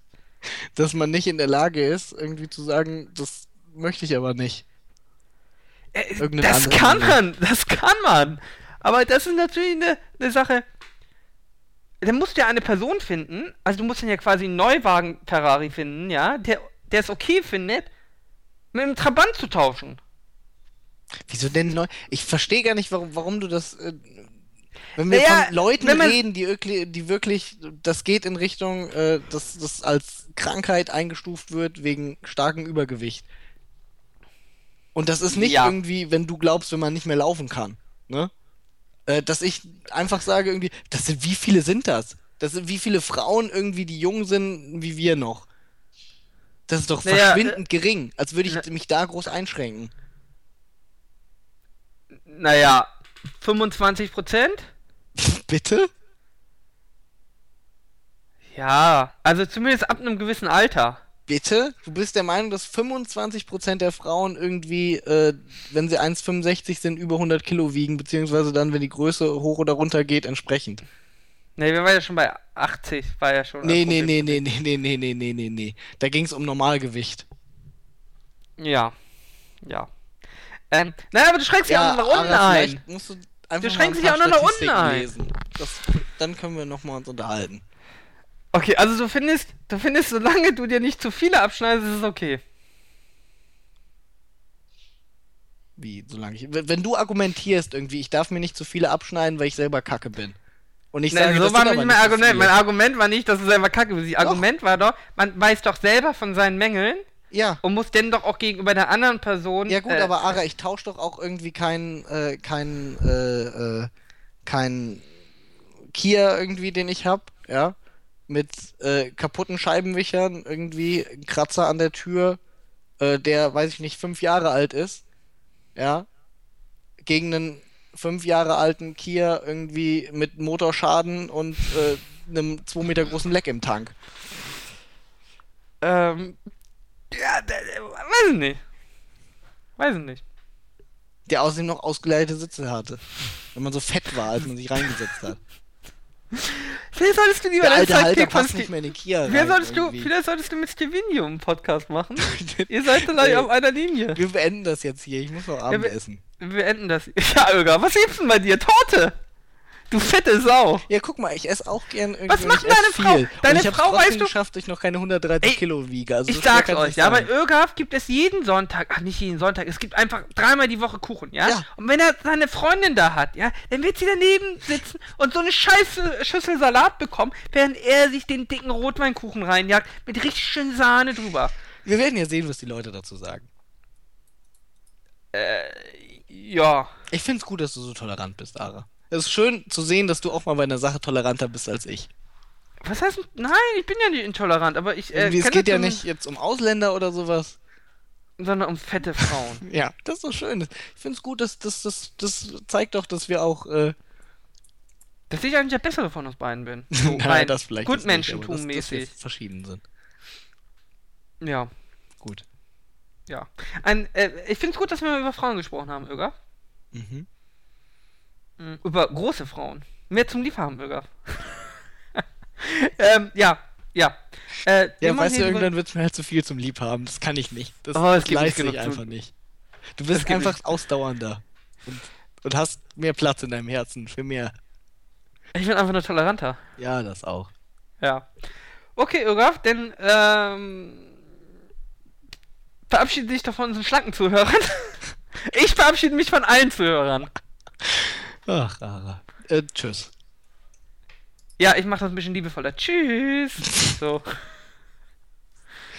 dass man nicht in der Lage ist, irgendwie zu sagen, das möchte ich aber nicht. Äh, irgendeinen das kann Weg. man, das kann man. Aber das ist natürlich eine, eine Sache. Dann musst du ja eine Person finden, also du musst dann ja quasi einen Neuwagen Ferrari finden, ja, der, der es okay findet, mit einem Trabant zu tauschen. Wieso denn neu? Ich verstehe gar nicht, warum, warum du das. Äh, wenn wir Naja, von Leuten man- reden, die wirklich, die wirklich, das geht in Richtung, äh, dass das als Krankheit eingestuft wird wegen starkem Übergewicht. Und das ist nicht Ja. irgendwie, wenn du glaubst, wenn man nicht mehr laufen kann. Ne? Äh, dass ich einfach sage, irgendwie, das sind, wie viele sind das? Das sind wie viele Frauen irgendwie, die jung sind, wie wir noch. Das ist doch Naja, verschwindend gering, als würde ich na- mich da groß einschränken. Naja, 25 Prozent? <laughs> Bitte? Ja, also zumindest ab einem gewissen Alter. Bitte? Du bist der Meinung, dass 25% der Frauen irgendwie, äh, wenn sie 1,65 sind, über 100 Kilo wiegen, beziehungsweise dann, wenn die Größe hoch oder runter geht, entsprechend. Ne, wir waren ja schon bei 80, war ja schon. Nee, nee, nee, nee, nee, nee, nee, nee, nee, nee, nee. Da ging es um Normalgewicht. Ja. Ja. Ähm, naja, aber du schränkst dich auch noch nach unten ein. musst du einfach Du schränkst dich auch noch nach unten ein. lesen. Das, dann können wir nochmal uns unterhalten. Okay, also du findest, du findest, solange du dir nicht zu viele abschneidest, ist es okay. Wie, solange ich. Wenn du argumentierst irgendwie, ich darf mir nicht zu viele abschneiden, weil ich selber kacke bin. Und ich Nein, sage, so das war nicht mein nicht Argument. Mein Argument war nicht, dass du selber kacke bist. Das Argument war doch, man weiß doch selber von seinen Mängeln Ja. und muss denn doch auch gegenüber der anderen Person. Ja gut, äh, aber Ara, ich tausche doch auch irgendwie keinen, äh, keinen, äh, äh, keinen Kia irgendwie, den ich hab, ja, mit äh, kaputten Scheibenwichern, irgendwie ein Kratzer an der Tür, äh, der, weiß ich nicht, fünf Jahre alt ist, ja, gegen einen fünf Jahre alten Kia irgendwie mit Motorschaden und äh, einem zwei Meter großen Leck im Tank. Ähm. Ja, weiß ich nicht. Weiß ich nicht. Der außerdem noch ausgeleitete Sitze hatte. Wenn man so fett war, als man sich reingesetzt hat. Vielleicht solltest du lieber Halter Sidekick von passt nicht Ste- mehr in den Kia Vielleicht rein solltest du, vielleicht solltest du mit Stevenio einen Podcast machen. <laughs> Ihr seid Ey. auf einer Linie. Wir beenden das jetzt hier. Ich muss noch Abend wir- essen. Wir beenden das. <laughs> Ja, Öger, was gibt's denn bei dir? Torte! Du fette Sau! Ja, guck mal, ich esse auch gern irgendwie. Was macht deine Frau? viel. Deine ich Frau, weißt du- geschafft, ich noch keine 130 Ey, Kilo wiege. Also Ich sag's euch, ja, bei sein. Ögaf gibt es jeden Sonntag, ach nicht jeden Sonntag, es gibt einfach dreimal die Woche Kuchen, ja? Ja. Und wenn er seine Freundin da hat, ja, dann wird sie daneben sitzen und so eine scheiße Schüssel Salat bekommen, während er sich den dicken Rotweinkuchen reinjagt, mit richtig schön Sahne drüber. Wir werden ja sehen, was die Leute dazu sagen. Ja. Ich find's gut, dass du so tolerant bist, Ara. Es ist schön zu sehen, dass du auch mal bei einer Sache toleranter bist als ich. Was heißt, nein, ich bin ja nicht intolerant, aber ich, äh, es geht ja so- nicht jetzt um Ausländer oder sowas. sondern um fette Frauen. <laughs> Ja, das ist doch schön. Ich find's gut, dass das, das, das zeigt doch, dass wir auch äh, Dass ich eigentlich der Bessere von uns beiden bin. <laughs> So Nein, das vielleicht Gutmenschentum-mäßig. verschieden sind. Ja, Gut. ja. Ein, äh, ich find's gut, dass wir mal über Frauen gesprochen haben, Öger. Mhm. Mhm. Über große Frauen. Mehr zum Liebhaben, Öger. <laughs> ähm, ja, ja. Äh, Ja, weißt du, irgendwann wird's mir halt zu viel zum Liebhaben. Das kann ich nicht. Das, Oh, es das leiste ich genug zu- einfach nicht. Du bist Es einfach nicht- ausdauernder. Und, und hast mehr Platz in deinem Herzen für mehr. Ich bin einfach nur toleranter. Ja, das auch. Ja. Okay, Ögaf, denn ähm, verabschiede dich doch von unseren schlanken Zuhörern. <laughs> ich verabschiede mich von allen Zuhörern. <laughs> Ach, Ara. Äh, tschüss. Ja, ich mache das ein bisschen liebevoller. Tschüss. So.